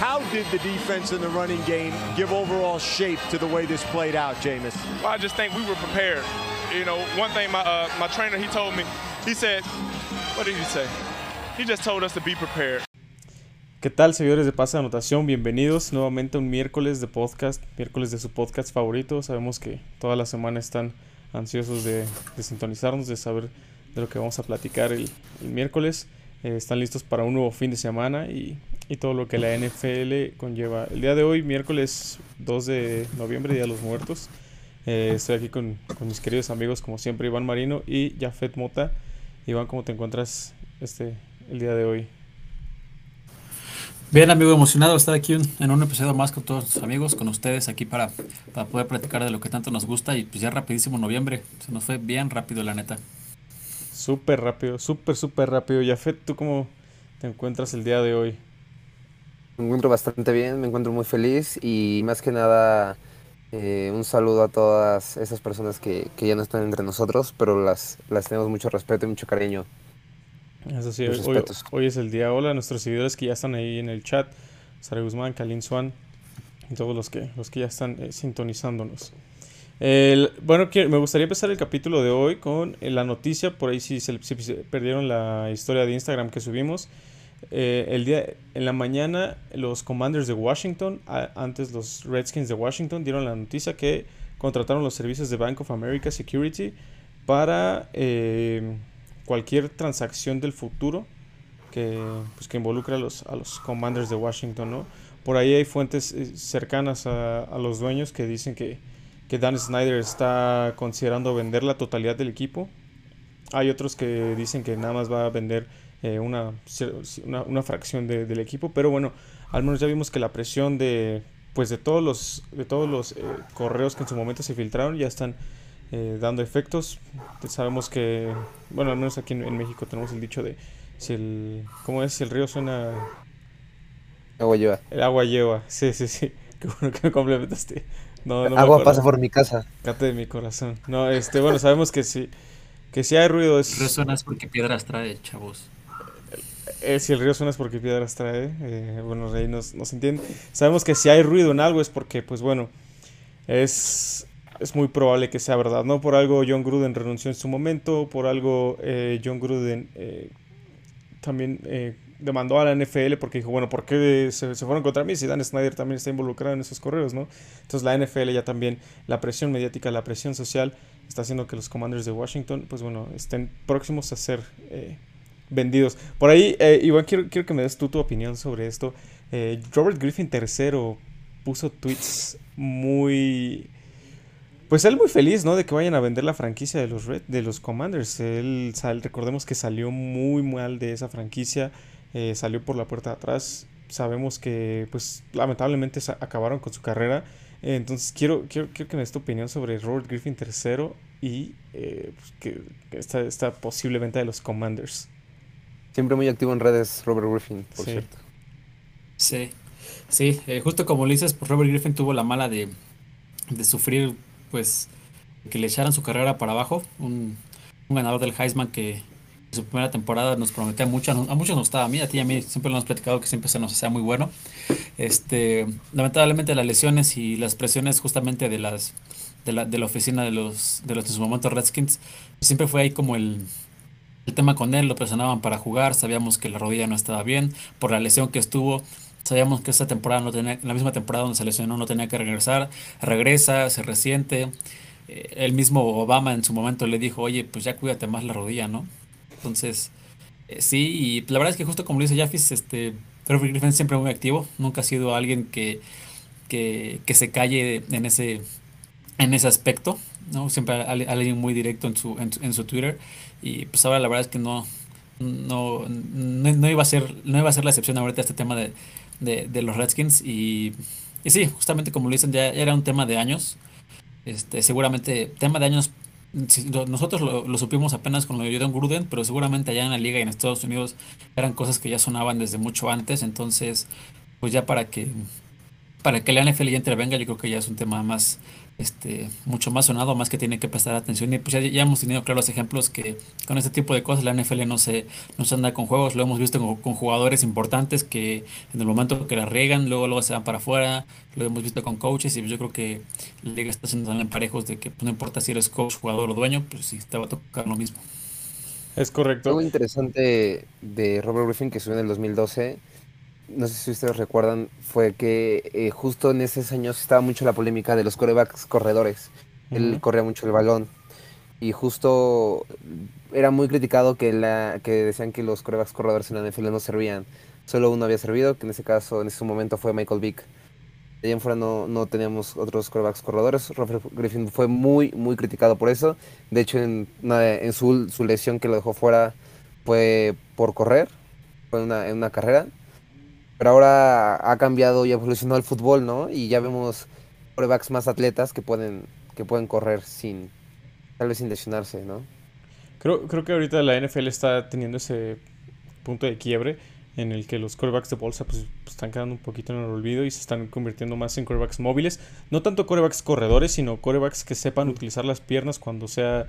How did the defense and the running game give overall shape to the way this played out, Jameis? Well, I just think we were prepared. You know, one thing my uh, my trainer he told me, he said, what did he say? He just told us to be prepared. ¿Qué tal, seguidores de Pase de Anotación? Bienvenidos nuevamente a un miércoles de podcast, miércoles de su podcast favorito. Sabemos que toda la semana están ansiosos de, de sintonizarnos, de saber de lo que vamos a platicar el, el miércoles. Eh, están listos para un nuevo fin de semana y, y, todo lo que la NFL conlleva. El día de hoy, miércoles 2 de noviembre, Día de los Muertos. Eh, estoy aquí con, con, mis queridos amigos, como siempre, Iván Marino y Jafet Mota. Iván, ¿cómo te encuentras este, el día de hoy? Bien, amigo, emocionado de estar aquí un, en un episodio más con todos los amigos, con ustedes aquí para, para poder platicar de lo que tanto nos gusta y pues ya rapidísimo noviembre, se nos fue bien rápido la neta. Súper rápido, súper, súper rápido. Yafet, ¿tú cómo te encuentras el día de hoy? Me encuentro bastante bien, me encuentro muy feliz y más que nada eh, un saludo a todas esas personas que, que, ya no están entre nosotros, pero las, las tenemos mucho respeto y mucho cariño. Eso sí, hoy, hoy, hoy, es el día. Hola a nuestros seguidores que ya están ahí en el chat. Sara Guzmán, Kalin Swan y todos los que, los que ya están eh, sintonizándonos. El, bueno, que, me gustaría empezar el capítulo de hoy con eh, la noticia. Por ahí si se, si se perdieron la historia de Instagram que subimos. Eh, el día, en la mañana los Commanders de Washington, antes los Redskins de Washington, dieron la noticia que contrataron los servicios de Bank of America Security para eh, cualquier transacción del futuro que, pues, que involucre a los, a los Commanders de Washington. ¿no? Por ahí hay fuentes cercanas a, a los dueños que dicen que, que Dan Snyder está considerando vender la totalidad del equipo. Hay otros que dicen que nada más va a vender eh, una, una, una, fracción de, del equipo, pero bueno, al menos ya vimos que la presión de pues de todos los de todos los eh, correos que en su momento se filtraron ya están eh, dando efectos. Sabemos que bueno, al menos aquí en, en, México tenemos el dicho de si el cómo es si el río suena agua lleva. El agua lleva. Sí, sí, sí. Qué bueno que me complementaste. No, no Agua pasa por mi casa. Cate de mi corazón. No, este, bueno, sabemos que si, que si hay ruido es... Es porque piedras trae, chavos. Eh, si el río suena es porque piedras trae, eh, bueno, ahí nos, nos entiende. Sabemos que si hay ruido en algo es porque, pues bueno, es, es muy probable que sea verdad, ¿no? Por algo John Gruden renunció en su momento, por algo eh, John Gruden también demandó a la NFL porque dijo, bueno, ¿por qué se, se, fueron contra mí si Dan Snyder también está involucrado en esos correos, ¿no? Entonces la NFL ya también, la presión mediática, la presión social está haciendo que los Commanders de Washington, pues bueno, estén próximos a ser eh, vendidos. Por ahí, eh, Iván, quiero, quiero, que me des tú tu opinión sobre esto. Eh, Robert Griffin III puso tweets muy... Pues él muy feliz, ¿no? De que vayan a vender la franquicia de los Red, de los Commanders. Él, sal, recordemos que salió muy mal de esa franquicia. Eh, salió por la puerta de atrás. Sabemos que, pues, lamentablemente acabaron con su carrera. Entonces, quiero, quiero, quiero, que me des tu opinión sobre Robert Griffin III y eh, pues, que esta, esta, posible venta de los Commanders. Siempre muy activo en redes, Robert Griffin, por sí. cierto. Sí, sí, justo como le dices, pues Robert Griffin tuvo la mala de, de sufrir, pues, que le echaran su carrera para abajo. Un, un ganador del Heisman que, su primera temporada nos prometía mucho, a muchos nos gustaba, a mí, a ti y a mí siempre lo hemos platicado que siempre se nos hacía muy bueno. Este, lamentablemente las lesiones y las presiones justamente de las de la, de la oficina de los de los en su momento Redskins, siempre fue ahí como el, el tema con él, lo presionaban para jugar, sabíamos que la rodilla no estaba bien, por la lesión que estuvo, sabíamos que esta temporada no tenía, la misma temporada donde se lesionó no tenía que regresar, regresa, se resiente. Eh, el mismo Obama en su momento le dijo, oye, pues ya cuídate más la rodilla, ¿no? Entonces, eh, sí, y la verdad es que justo como lo dice Jaffis, este, Robert Griffin siempre muy activo, nunca ha sido alguien que, que, que, se calle en ese, en ese aspecto, ¿no? Siempre alguien muy directo en su, en, en, su Twitter, y pues ahora la verdad es que no, no, no, no, iba, a ser, no iba a ser la excepción ahorita este tema de, de, de los Redskins, y, y sí, justamente como lo dicen, ya era un tema de años, este, seguramente tema de años nosotros lo, lo, supimos apenas con lo de John Gruden, pero seguramente allá en la liga y en Estados Unidos eran cosas que ya sonaban desde mucho antes, entonces pues ya para que para que la NFL ya intervenga yo creo que ya es un tema más este, mucho más sonado, más que tiene que prestar atención. Y pues ya, hemos tenido claros ejemplos que con este tipo de cosas la NFL no se, no se anda con juegos, lo hemos visto con, jugadores importantes que en el momento que la riegan, luego, luego se van para afuera, lo hemos visto con coaches y yo creo que la liga está haciendo también parejos de que pues, no importa si eres coach, jugador o dueño, pues sí, te va a tocar lo mismo. Es correcto. Algo interesante de Robert Griffin que subió en el 2012 no sé si ustedes recuerdan, fue que eh, justo en esos años estaba mucho la polémica de los corebacks corredores. Él corría mucho el balón. Y justo era muy criticado que, la, que decían que los corebacks corredores en la NFL no servían. Solo uno había servido, que en ese caso, en ese momento fue Michael Vick. De ahí en fuera no, no teníamos otros corebacks corredores. Robert Griffin fue muy, muy criticado por eso. De hecho, en, en su, su, lesión que lo dejó fuera fue por correr, fue una, en una carrera pero ahora ha cambiado y evolucionado el fútbol, ¿no? Y ya vemos pruebas más atletas que pueden, que pueden correr sin, tal vez sin lesionarse, ¿no? Creo, creo que ahorita la NFL está teniendo ese punto de quiebre en el que los corebacks de bolsa pues, están quedando un poquito en el olvido y se están convirtiendo más en corebacks móviles. No tanto corebacks corredores, sino corebacks que sepan utilizar las piernas cuando sea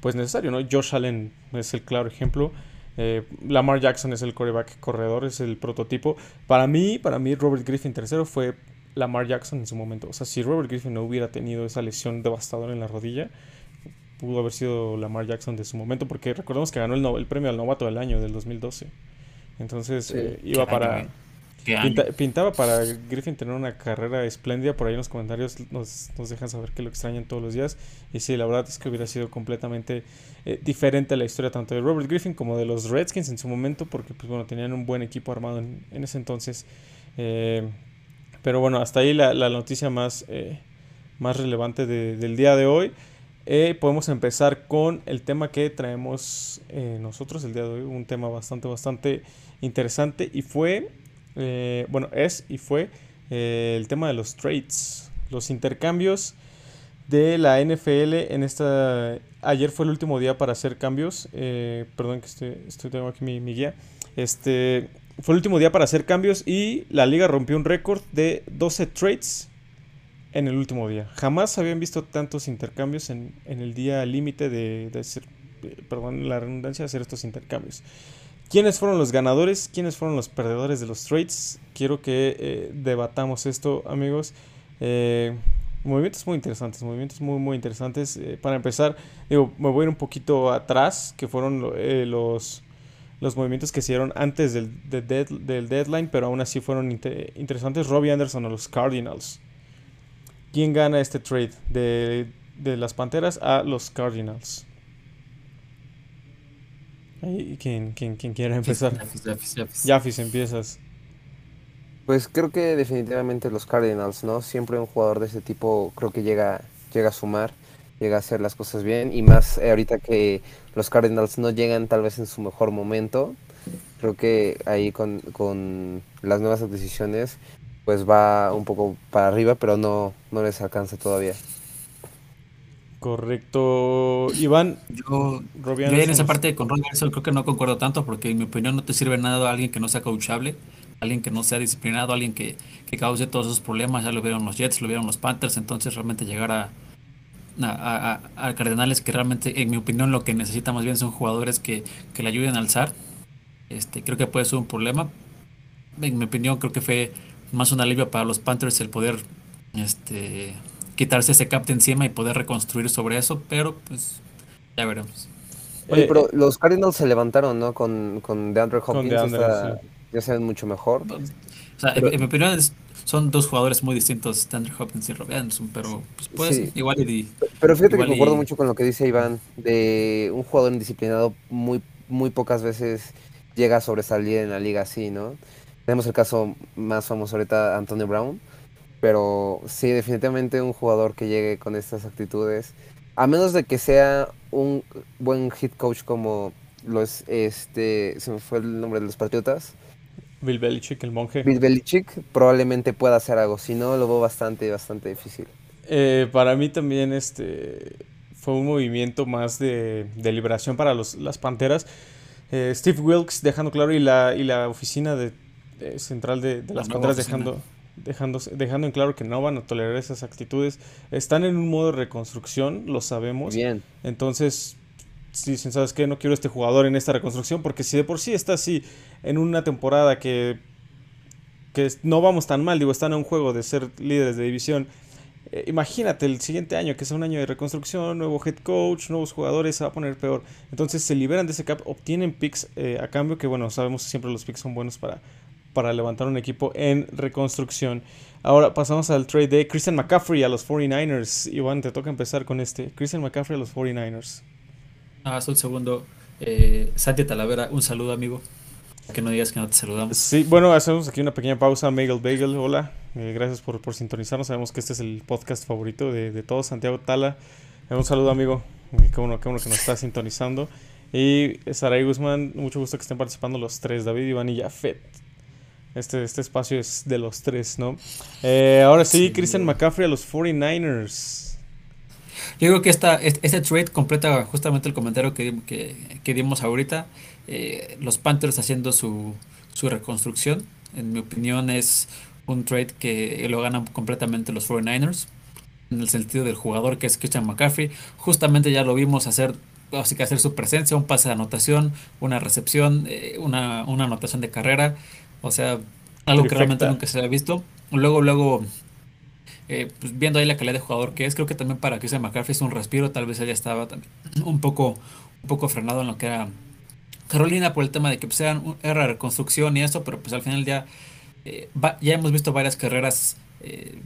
pues necesario, ¿no? Josh Allen es el claro ejemplo. Eh, Lamar Jackson es el coreback corredor, es el prototipo. Para mí, para mí, Robert Griffin tercero fue Lamar Jackson en su momento. O sea, si Robert Griffin no hubiera tenido esa lesión devastadora en la rodilla, pudo haber sido Lamar Jackson de su momento, porque recordemos que ganó el, el premio al novato del año del 2012. Entonces eh, iba para pintaba para Griffin tener una carrera espléndida. Por ahí en los comentarios nos, dejan saber que lo extrañan todos los días. Y sí, la verdad es que hubiera sido completamente eh, diferente la historia tanto de Robert Griffin como de los Redskins en su momento, porque pues bueno, tenían un buen equipo armado en, ese entonces. Eh, pero bueno, hasta ahí la, noticia más, eh, más relevante del día de hoy. podemos empezar con el tema que traemos nosotros el día de hoy, un tema bastante, bastante interesante y fue eh, bueno, es y fue eh, el tema de los trades, los intercambios de la NFL en esta... Ayer fue el último día para hacer cambios, eh, perdón que estoy, estoy, tengo aquí mi, guía. Este, fue el último día para hacer cambios y la liga rompió un récord de 12 trades en el último día. Jamás habían visto tantos intercambios en, el día límite de, de hacer, perdón la redundancia, de hacer estos intercambios. ¿Quiénes fueron los ganadores? ¿Quiénes fueron los perdedores de los trades? Quiero que eh, debatamos esto, amigos. Eh, movimientos muy interesantes, movimientos muy, muy interesantes. Eh, para empezar, digo, me voy a ir un poquito atrás, que fueron los, los movimientos que se hicieron antes del, del deadline, pero aún así fueron interesantes. Robbie Anderson a los Cardinals. ¿Quién gana este trade? De, de las Panteras a los Cardinals. ¿Quién, quién, quién quiere empezar? Yafis, empiezas. Pues creo que definitivamente los Cardinals, ¿no? Siempre un jugador de ese tipo creo que llega, llega a sumar, llega a hacer las cosas bien y más eh, ahorita que los Cardinals no llegan tal vez en su mejor momento, creo que ahí con, con las nuevas adquisiciones pues va un poco para arriba, pero no, no les alcanza todavía. Correcto. Iván. Yo, en esa parte con Ron creo que no concuerdo tanto porque en mi opinión no te sirve nada a alguien que no sea coachable, alguien que no sea disciplinado, alguien que, cause todos esos problemas. Ya lo vieron los Jets, lo vieron los Panthers, entonces realmente llegar a, a, Cardenales que realmente, en mi opinión, lo que necesita más bien son jugadores que, le ayuden a alzar. Este, creo que puede ser un problema. En mi opinión, creo que fue más un alivio para los Panthers el poder este, quitarse ese cap encima y poder reconstruir sobre eso, pero pues ya veremos. Oye, pero los Cardinals se levantaron, ¿no? Con, con DeAndre Hopkins, ya se ven mucho mejor. O sea, en, mi opinión son dos jugadores muy distintos, DeAndre Hopkins y Robbie Anderson, pero pues, pues igual y... Pero fíjate que concuerdo mucho con lo que dice Iván, de un jugador indisciplinado muy, muy pocas veces llega a sobresalir en la liga así, ¿no? Tenemos el caso más famoso ahorita, Antonio Brown, pero sí, definitivamente un jugador que llegue con estas actitudes, a menos de que sea un buen hit coach como lo es este, se me fue el nombre de los Patriotas. Bill Belichick, el monje. Bill Belichick probablemente pueda hacer algo, si no lo veo bastante, bastante difícil. Eh, para mí también este fue un movimiento más de, liberación para los, las Panteras. Eh, Steve Wilkes dejando claro y la, y la oficina de, central de, las Panteras dejando dejando, dejando en claro que no van a tolerar esas actitudes. Están en un modo de reconstrucción, lo sabemos. Bien. Entonces, si dicen, ¿sabes qué? No quiero este jugador en esta reconstrucción, porque si de por sí está así en una temporada que, que no vamos tan mal, digo, están en un juego de ser líderes de división. Eh, imagínate el siguiente año, que es un año de reconstrucción, nuevo head coach, nuevos jugadores, se va a poner peor. Entonces se liberan de ese cap, obtienen picks eh, a cambio, que bueno, sabemos que siempre los picks son buenos para, para levantar un equipo en reconstrucción. Ahora pasamos al trade de Christian McCaffrey a los 49ers. Iván, te toca empezar con este. Christian McCaffrey a los 49ers. Ah, un segundo. Eh, Santi Talavera, un saludo, amigo. Que no digas que no te saludamos. Sí, bueno, hacemos aquí una pequeña pausa. Megal Bagel, hola. Eh, gracias por, por, sintonizarnos. Sabemos que este es el podcast favorito de, de todos. Santiago Tala. Un saludo, amigo. Eh, qué bueno, qué bueno que nos está sintonizando. Y Saray Guzmán, mucho gusto que estén participando los tres, David, Iván y Jafet. Este, este espacio es de los tres, ¿no? Eh, ahora sí, sí Christian McCaffrey a los 49ers. Yo creo que esta, este trade completa justamente el comentario que, que, que dimos ahorita. Eh, los Panthers haciendo su, su, reconstrucción. En mi opinión es un trade que lo ganan completamente los 49ers. En el sentido del jugador que es Christian McCaffrey. Justamente ya lo vimos hacer así que hacer su presencia, un pase de anotación, una recepción, eh, una, una anotación de carrera. O sea, algo Perfecta. que realmente nunca se había visto. Luego, luego, eh, pues viendo ahí la calidad de jugador que es, creo que también para Christian McCaffrey es un respiro. Tal vez ella estaba un poco, un poco frenado en lo que era Carolina por el tema de que pues, era, era reconstrucción y eso, pero pues al final ya, eh, va, ya hemos visto varias carreras eh,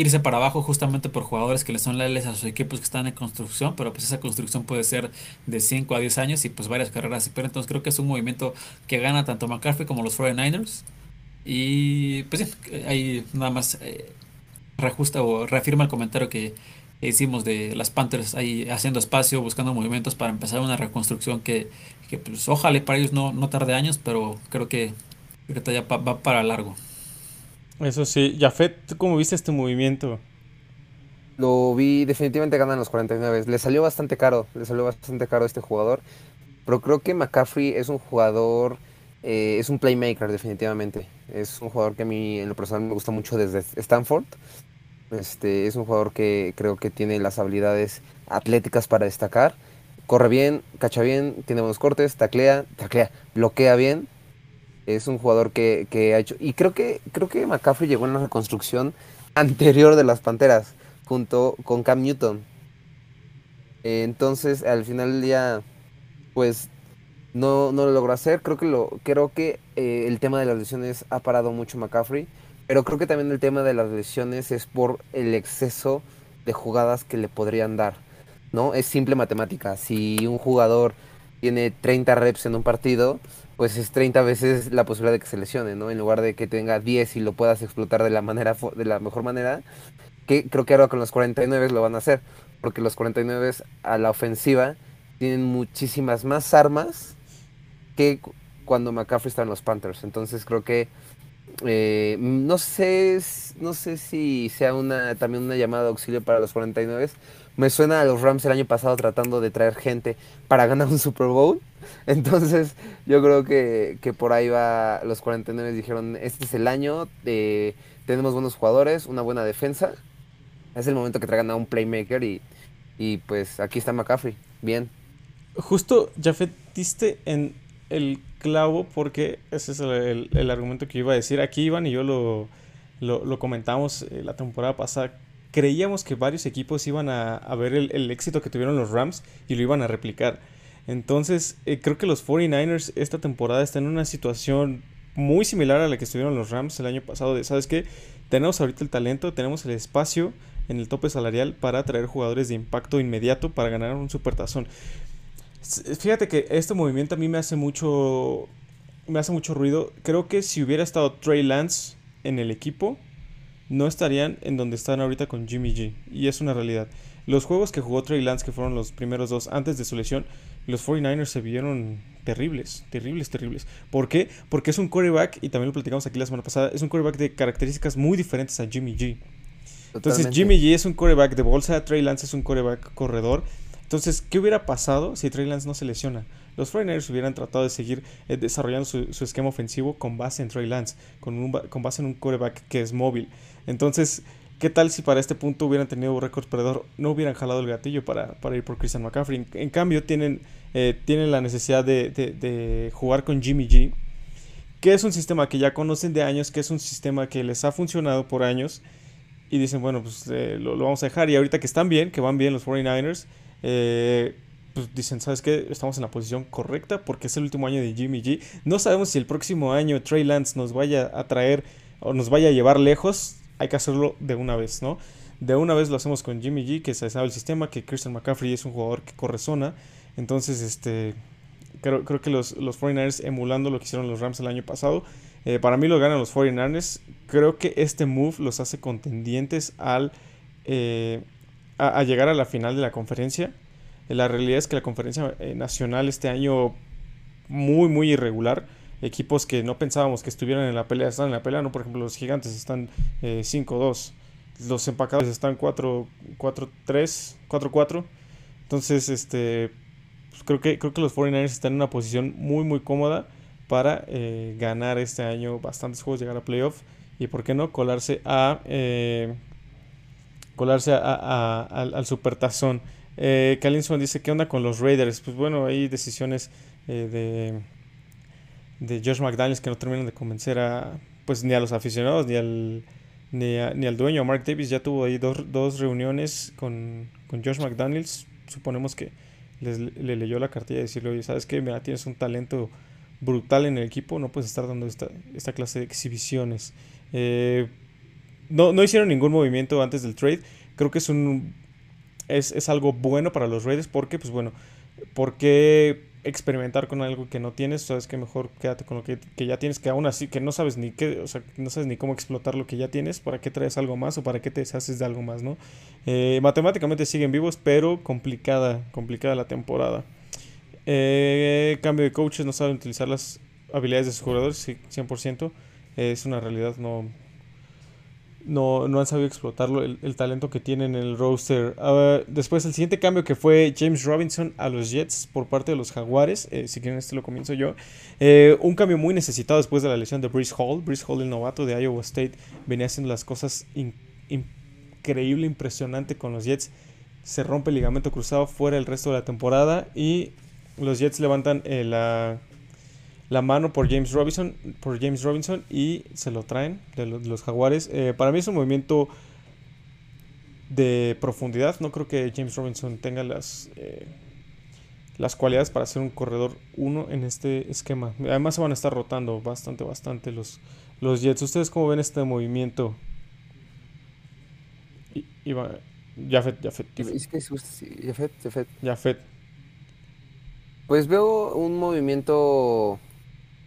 irse para abajo justamente por jugadores que le son leales a sus equipos que están en construcción, pero pues esa construcción puede ser de 5 a 10 años y pues varias carreras. Pero entonces creo que es un movimiento que gana tanto McCaffrey como los 49ers. Y pues ahí nada más eh, reajusta o reafirma el comentario que hicimos de las Panthers ahí haciendo espacio, buscando movimientos para empezar una reconstrucción que, que pues ojalá para ellos no, no tarde años, pero creo que ahorita ya va para largo. Eso sí, Jafet, ¿cómo viste este movimiento? Lo vi, definitivamente ganan los 49. Le salió bastante caro, le salió bastante caro este jugador. Pero creo que McCaffrey es un jugador, eh, es un playmaker definitivamente. Es un jugador que a mí en lo personal me gusta mucho desde Stanford. Este, es un jugador que creo que tiene las habilidades atléticas para destacar. Corre bien, cacha bien, tiene buenos cortes, taclea, taclea, bloquea bien es un jugador que, que, ha hecho. Y creo que, creo que McCaffrey llegó en la reconstrucción anterior de las Panteras, junto con Cam Newton. Entonces, al final del día, pues no, no lo logró hacer. Creo que, lo, creo que eh, el tema de las lesiones ha parado mucho McCaffrey. Pero creo que también el tema de las lesiones es por el exceso de jugadas que le podrían dar. ¿no? Es simple matemática. Si un jugador tiene 30 reps en un partido, pues es 30 veces la posibilidad de que se lesione, ¿no? En lugar de que tenga 10 y lo puedas explotar de la manera de la mejor manera, que creo que ahora con los 49 lo van a hacer, porque los 49 a la ofensiva tienen muchísimas más armas que cuando McCaffrey está en los Panthers. Entonces creo que eh, no sé no sé si sea una también una llamada de auxilio para los 49 me suena a los Rams el año pasado tratando de traer gente para ganar un Super Bowl. Entonces, yo creo que, que por ahí va. Los 49 dijeron: Este es el año, de, tenemos buenos jugadores, una buena defensa. Es el momento que traigan a un playmaker y, y pues aquí está McCaffrey. Bien. Justo, ya diste en el clavo porque ese es el, el, argumento que iba a decir. Aquí Iván y yo lo, lo, lo comentamos eh, la temporada pasada creíamos que varios equipos iban a, ver el, éxito que tuvieron los Rams y lo iban a replicar. Entonces, eh, creo que los 49ers esta temporada están en una situación muy similar a la que estuvieron los Rams el año pasado. De, ¿Sabes qué? Tenemos ahorita el talento, tenemos el espacio en el tope salarial para traer jugadores de impacto inmediato para ganar un supertazón. Fíjate que este movimiento a mí me hace mucho me hace mucho ruido. Creo que si hubiera estado Trey Lance en el equipo, no estarían en donde están ahorita con Jimmy G. Y es una realidad. Los juegos que jugó Trey Lance, que fueron los primeros dos antes de su lesión, los 49ers se vieron terribles, terribles, terribles. ¿Por qué? Porque es un quarterback, y también lo platicamos aquí la semana pasada, es un quarterback de características muy diferentes a Jimmy G. Entonces Jimmy G es un quarterback de bolsa, Trey Lance es un quarterback corredor. Entonces, ¿qué hubiera pasado si Trey Lance no se lesiona? los 49ers hubieran tratado de seguir eh, desarrollando su, esquema ofensivo con base en Trey Lance, con, un, con base en un quarterback que es móvil. Entonces, ¿qué tal si para este punto hubieran tenido un récord perdedor? No hubieran jalado el gatillo para, para ir por Christian McCaffrey. En, cambio, tienen, eh, tienen la necesidad de, de jugar con Jimmy G que es un sistema que ya conocen de años, que es un sistema que les ha funcionado por años y dicen, bueno, pues eh, lo, vamos a dejar. Y ahorita que están bien, que van bien los 49ers, eh, pues dicen, ¿sabes qué? Estamos en la posición correcta porque es el último año de Jimmy G. No sabemos si el próximo año Trey Lance nos vaya a traer o nos vaya a llevar lejos. Hay que hacerlo de una vez, ¿no? De una vez lo hacemos con Jimmy G, que se sabe el sistema, que Christian McCaffrey es un jugador que corre zona. Entonces, este, creo, que los, los 49ers emulando lo que hicieron los Rams el año pasado. Eh, para mí lo ganan los 49ers. Creo que este move los hace contendientes al, eh, a, llegar a la final de la conferencia. Eh, la realidad es que la conferencia nacional este año muy, muy irregular. Equipos que no pensábamos que estuvieran en la pelea están en la pelea. ¿no? Por ejemplo, los gigantes están 5-2. Los empacados están 4-3, 4-4. Entonces, este, pues, creo, que, creo que los 49ers están en una posición muy, muy cómoda para eh, ganar este año bastantes juegos, llegar a playoff y, ¿por qué no?, colarse a. Eh, colarse a, al, supertazón. Eh, dice: ¿Qué onda con los Raiders? Pues bueno, hay decisiones eh, de, de Josh McDaniels que no terminan de convencer a. Pues ni a los aficionados ni al. Ni, ni al dueño, Mark Davis ya tuvo ahí dos, dos reuniones con, con Josh McDaniels. Suponemos que le leyó la cartilla y decirle, oye, ¿sabes qué? Mira, tienes un talento brutal en el equipo, no puedes estar dando esta, esta clase de exhibiciones. Eh, no, no, hicieron ningún movimiento antes del trade. Creo que es un es, es, algo bueno para los Raiders porque, pues bueno, porque experimentar con algo que no tienes, sabes que mejor quédate con lo que, ya tienes, que aún así, que no sabes ni qué, o sea, no sabes ni cómo explotar lo que ya tienes, para qué traes algo más o para qué te deshaces de algo más, ¿no? Eh, matemáticamente siguen vivos, pero complicada, complicada la temporada. Eh, cambio de coaches, no saben utilizar las habilidades de sus jugadores, 100%. es una realidad, no, no, no han sabido explotarlo, el, talento que tienen en el roster. Ah, después, el siguiente cambio que fue James Robinson a los Jets por parte de los Jaguares. Eh, si quieren, este lo comienzo yo. Eh, un cambio muy necesitado después de la lesión de Brice Hall. Brice Hall, el novato de Iowa State, venía haciendo las cosas increíble, impresionante con los Jets. Se rompe el ligamento cruzado fuera el resto de la temporada y los Jets levantan eh, la la mano por James Robinson, por James Robinson y se lo traen de los, Jaguares. Eh, para mí es un movimiento de profundidad. No creo que James Robinson tenga las, eh, las cualidades para ser un corredor uno en este esquema. Además se van a estar rotando bastante, bastante los, los Jets. ¿Ustedes cómo ven este movimiento? Y, Jafet, Jafet, Jafet. Jafet. Pues veo un movimiento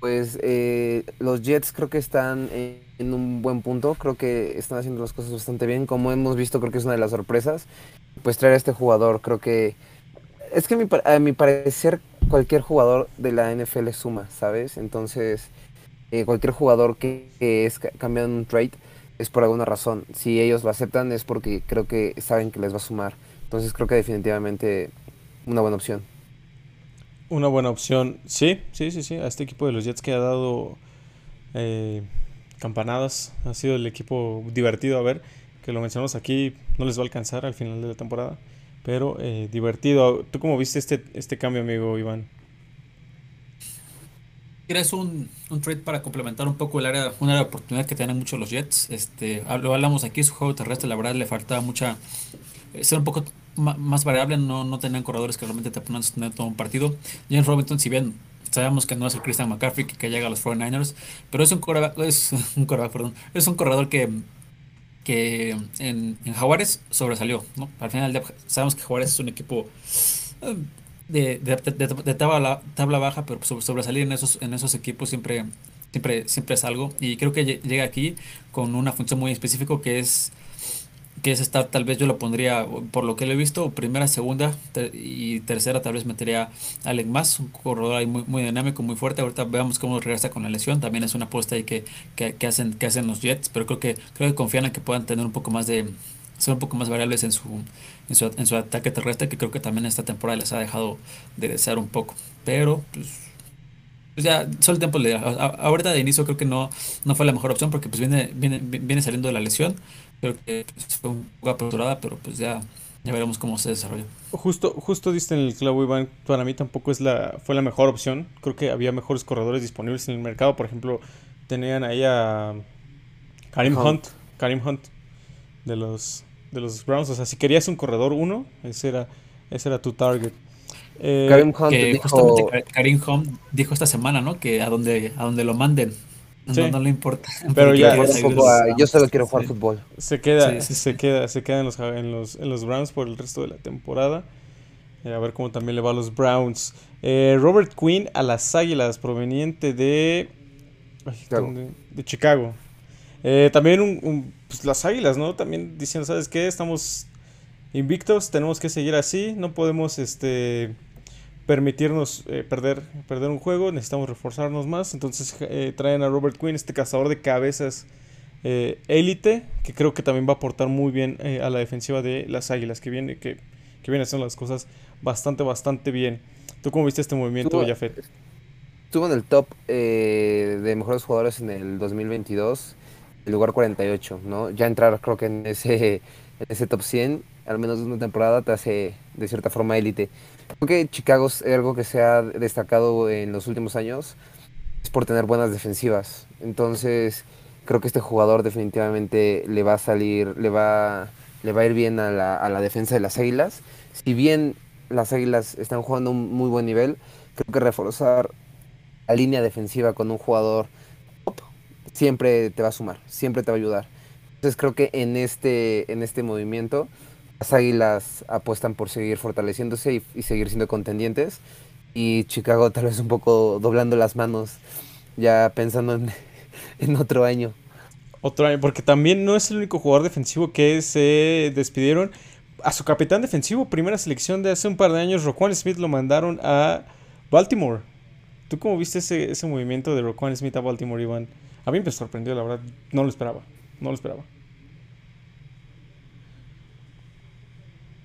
pues eh, los Jets creo que están en, un buen punto, creo que están haciendo las cosas bastante bien, como hemos visto creo que es una de las sorpresas, pues traer a este jugador creo que es que a mi, parecer cualquier jugador de la NFL suma, ¿sabes? Entonces eh, cualquier jugador que, es cambiado en un trade es por alguna razón, si ellos lo aceptan es porque creo que saben que les va a sumar, entonces creo que definitivamente una buena opción. Una buena opción. Sí, sí, sí, sí. A este equipo de los Jets que ha dado eh, campanadas. Ha sido el equipo divertido a ver. Que lo mencionamos aquí. No les va a alcanzar al final de la temporada. Pero eh, divertido. ¿Tú cómo viste este, este cambio, amigo Iván? Es un, un trade para complementar un poco el área, una área de oportunidad que tienen muchos los Jets. Este, lo hablamos aquí, su juego terrestre, la verdad le faltaba mucha, eh, ser un poco más variable, no, no tenían corredores que realmente te a sostener todo un partido. James Robinson, si bien sabemos que no es el Christian McCaffrey que, llega a los 49ers, pero es un corredor, es un perdón, es un corredor que, que en, en Jaguares sobresalió, ¿no? Al final sabemos que Jaguares es un equipo eh, de, de, tabla, tabla, baja, pero sobresalir en esos, en esos equipos siempre, siempre, siempre es algo. Y creo que llega aquí con una función muy específica que es que es estar, tal vez yo lo pondría, por lo que lo he visto, primera, segunda y tercera, tal vez metería a Alec Más, un corredor ahí muy, muy dinámico, muy fuerte. Ahorita veamos cómo regresa con la lesión. También es una apuesta ahí que, que, hacen, que hacen los Jets, pero creo que, creo que confían en que puedan tener un poco más de, ser un poco más variables en su, en su, en su ataque terrestre, que creo que también esta temporada les ha dejado de desear un poco. Pero, pues, pues ya, solo el tiempo le Ahorita de inicio creo que no, no fue la mejor opción porque pues viene, viene, viene saliendo de la lesión. Creo que pues, fue un poco apresurada, pero pues ya, ya veremos cómo se desarrolla. Justo, justo diste en el clavo, Iván. Para mí tampoco es la, fue la mejor opción. Creo que había mejores corredores disponibles en el mercado. Por ejemplo, tenían ahí a Karim Hunt. Karim Hunt de los, de los Browns. O sea, si querías un corredor uno, ese era, ese era tu target. Eh, Karim Hunt dijo... justamente Karim Hunt dijo esta semana, ¿no? Que a donde, a donde lo manden. No, le importa. Pero ya, yo solo quiero jugar fútbol. Se queda, se queda, se queda en los, en los, en los Browns por el resto de la temporada. Eh, a ver cómo también le va a los Browns. Eh, Robert Quinn a las Águilas, proveniente de, de Chicago. Eh, también un, pues las Águilas, ¿no? También diciendo, ¿sabes qué? Estamos invictos, tenemos que seguir así, no podemos este permitirnos eh, perder, perder un juego, necesitamos reforzarnos más. Entonces eh, traen a Robert Quinn, este cazador de cabezas élite, que creo que también va a aportar muy bien a la defensiva de las Águilas, que viene, que, que viene haciendo las cosas bastante, bastante bien. ¿Tú cómo viste este movimiento, Jafet? Estuvo en el top de mejores jugadores en el 2022 el lugar 48, ¿no? Ya entrar creo que en ese, en ese top 100, al menos de una temporada, te hace de cierta forma élite. Creo que Chicago es algo que se ha destacado en los últimos años, es por tener buenas defensivas. Entonces, creo que este jugador definitivamente le va a salir, le va, le va a ir bien a la, a la defensa de las Águilas. Si bien las Águilas están jugando un muy buen nivel, creo que reforzar la línea defensiva con un jugador siempre te va a sumar, siempre te va a ayudar. Entonces creo que en este, en este movimiento las Águilas apuestan por seguir fortaleciéndose y, seguir siendo contendientes y Chicago tal vez un poco doblando las manos ya pensando en, otro año. Otro año, porque también no es el único jugador defensivo que se despidieron. A su capitán defensivo, primera selección de hace un par de años, Roquan Smith lo mandaron a Baltimore. ¿Tú cómo viste ese, ese movimiento de Roquan Smith a Baltimore, Iván? A mí me sorprendió, la verdad. No lo esperaba. No lo esperaba.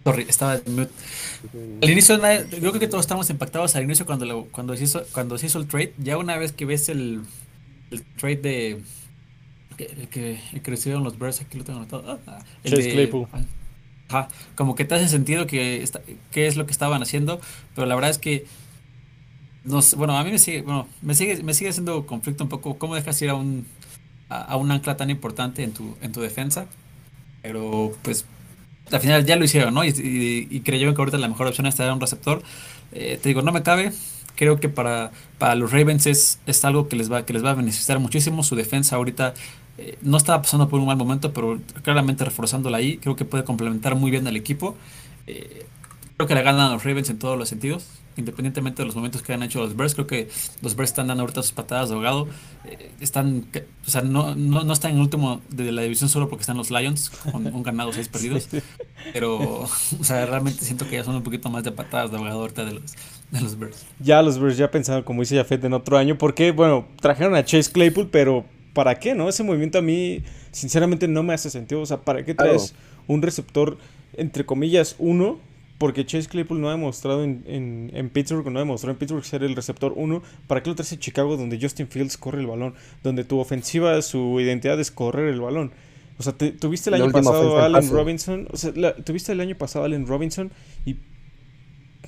Sorry, estaba Al inicio, yo creo que todos estamos impactados al inicio cuando, cuando, se hizo, cuando se hizo el trade. Ya una vez que ves el, el trade de. El que, el los Bears, aquí lo tengo anotado. Ah, el Chase Claypool. Ajá, como que te hace sentido que, qué es lo que estaban haciendo, pero la verdad es que bueno, a mí me sigue, bueno, me sigue, me sigue haciendo conflicto un poco cómo dejas ir a un, a, un ancla tan importante en tu, en tu defensa. Pero pues al final ya lo hicieron, ¿no? Y, y, creyó que ahorita la mejor opción es tener un receptor. Eh, te digo, no me cabe. Creo que para, para los Ravens es, es algo que les, va, que les va a beneficiar muchísimo. Su defensa ahorita eh, no estaba pasando por un mal momento, pero claramente reforzándola ahí, creo que puede complementar muy bien al equipo. Eh, creo que le ganan los Ravens en todos los sentidos independientemente de los momentos que han hecho los Bears, creo que los Bears están dando ahorita sus patadas de ahogado. Eh, están, o sea, no, no, no, están en el último de la división solo porque están los Lions, con un ganado, seis perdidos. Pero, o sea, realmente siento que ya son un poquito más de patadas de ahogado ahorita de los, de los Bears. Ya los Bears ya pensaron, como dice Jafet, en otro año, porque, bueno, trajeron a Chase Claypool, pero ¿para qué, no? Ese movimiento a mí, sinceramente, no me hace sentido. O sea, ¿para qué traes un receptor, entre comillas, uno? Porque Chase Claypool no ha demostrado en, en, Pittsburgh, no ha demostrado en Pittsburgh ser el receptor 1. ¿Para qué lo traes en Chicago donde Justin Fields corre el balón? Donde tu ofensiva, su identidad es correr el balón. O sea, tuviste el año pasado a Allen Robinson. O sea, tuviste el año pasado a Allen Robinson y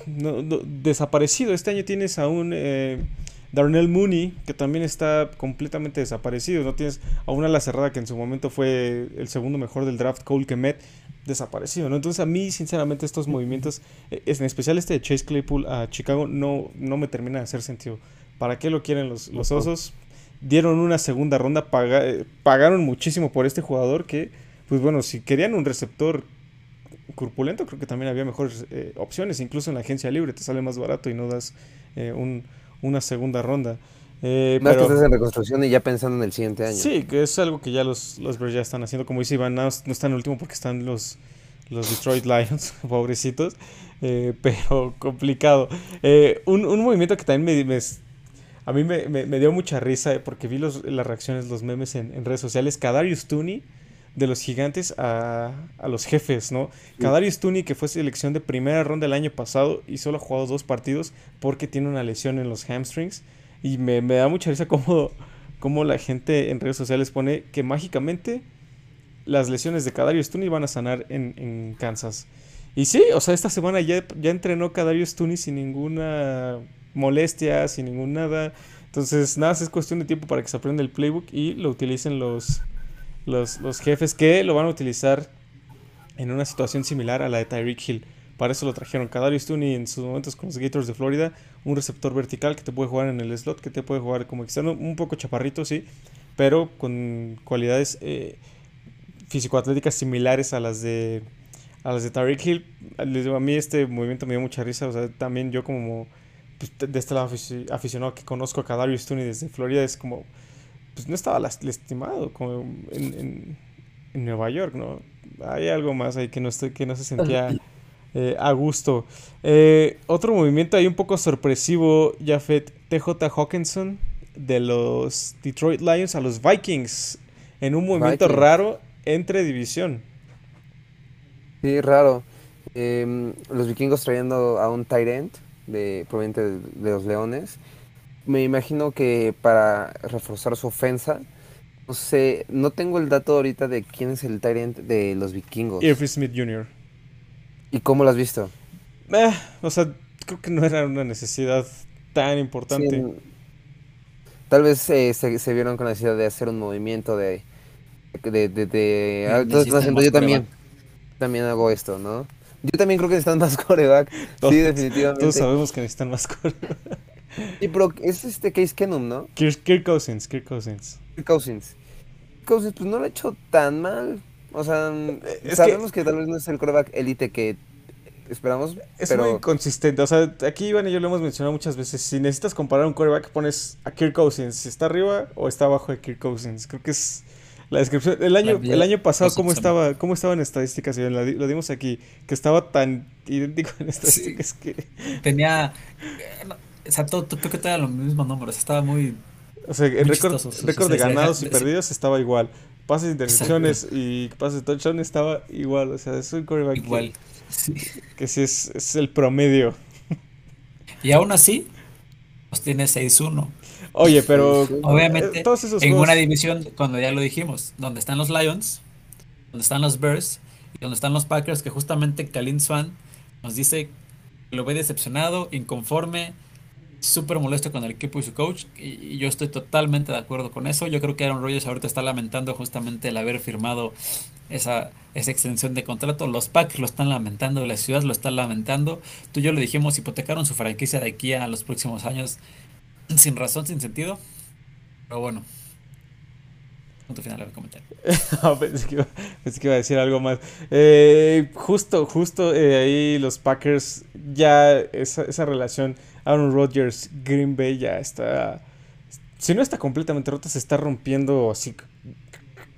no, desaparecido. Este año tienes a un eh, Darnell Mooney que también está completamente desaparecido. No tienes a una la cerrada que en su momento fue el segundo mejor del draft, Cole Kemet desaparecido, ¿no? Entonces a mí, sinceramente, estos movimientos, eh, en especial este de Chase Claypool a Chicago, no, no me termina de hacer sentido. ¿Para qué lo quieren los, los osos? Dieron una segunda ronda, eh, pagaron muchísimo por este jugador que, pues bueno, si querían un receptor corpulento, creo que también había mejores eh, opciones. Incluso en la agencia libre te sale más barato y no das un, una segunda ronda. Eh, Más que estás en reconstrucción y ya pensando en el siguiente año. Sí, que es algo que ya los, los Bears ya están haciendo. Como dice Iván, no, están en último porque están los, los Detroit Lions, pobrecitos. Eh, pero complicado. Eh, un, un, movimiento que también me, a mí me, me, dio mucha risa porque vi los, las reacciones, los memes en, en redes sociales. Kadarius Tooney de los gigantes a, los jefes, ¿no? Kadarius Tooney, que fue selección de primera ronda el año pasado y solo ha jugado dos partidos porque tiene una lesión en los hamstrings. Y me, da mucha risa cómo, cómo, la gente en redes sociales pone que mágicamente las lesiones de Kadarius Tooney van a sanar en, Kansas. Y sí, o sea, esta semana ya, ya entrenó Kadarius Tooney sin ninguna molestia, sin ningún nada. Entonces, nada, es cuestión de tiempo para que se aprenda el playbook y lo utilicen los, los, jefes que lo van a utilizar en una situación similar a la de Tyreek Hill. Para eso lo trajeron. Kadarius Tooney en sus momentos con los Gators de Florida. Un receptor vertical que te puede jugar en el slot, que te puede jugar como externo. Un poco chaparrito, sí. Pero con cualidades eh, físico-atléticas similares a las de a las de Tyreek Hill. A mí este movimiento me dio mucha risa. O sea, también yo como pues, de este lado aficionado que conozco a Kadarius Tooney desde Florida es como pues no estaba lastimado como en, en, Nueva York, ¿no? Hay algo más ahí que no, estoy, que no se sentía eh, a gusto. Eh, otro movimiento ahí un poco sorpresivo, Jafet TJ Hawkinson de los Detroit Lions a los Vikings en un movimiento raro entre división. Sí, raro. Em, los vikingos trayendo a un tight end de, proveniente de los Leones me imagino que para reforzar su ofensa, no sé, no tengo el dato ahorita de quién es el Tyrant de los vikingos. Irving Smith Jr. ¿Y cómo lo has visto? Eh, o sea, creo que no era una necesidad tan importante. tal vez eh, se, vieron con la necesidad de hacer un movimiento de... de, de, de yo también, también hago esto, ¿no? Yo también creo que necesitan más coreback. sí, definitivamente. Todos sabemos que necesitan más coreback. Y pero es este Case Keenum, ¿no? Kirk, Cousins, Kirk Cousins. Kirk Cousins. Cousins, pues no lo ha hecho tan mal. O sea, sabemos que... tal vez no es el coreback elite que esperamos. Es muy consistente. O sea, aquí Iván y yo lo hemos mencionado muchas veces. Si necesitas comparar un coreback, pones a Kirk Cousins. Si está arriba o está abajo de Kirk Cousins. Creo que es la descripción. El año, el año pasado, ¿cómo estaba, ¿cómo estaba en estadísticas? Lo dimos aquí. Que estaba tan idéntico en estadísticas que. Tenía. O sea, todo, creo que tenía los mismos números. Estaba muy. O sea, el récord, récord de ganados y perdidos estaba igual. Pases de intercepciones y pases de touchdown estaba igual. O sea, es un coreback igual. Que, sí es, es, el promedio. Y aún así, pues tiene 6-1. Oye, pero. Obviamente, en una división, cuando ya lo dijimos, donde están los Lions, donde están los Bears y donde están los Packers, que justamente Kalin Swan nos dice que lo ve decepcionado, inconforme súper molesto con el equipo y su coach. Y, yo estoy totalmente de acuerdo con eso. Yo creo que Aaron Rodgers ahorita está lamentando justamente el haber firmado esa, esa extensión de contrato. Los Packers lo están lamentando, la ciudad lo está lamentando. Tú y yo lo dijimos, hipotecaron su franquicia de aquí a los próximos años sin razón, sin sentido. Pero bueno. Punto final del comentario. pensé, que iba, a decir algo más. Eh, justo, justo eh, ahí los Packers, ya esa, esa relación Aaron Rodgers, Green Bay ya está. Si no está completamente rota, se está rompiendo así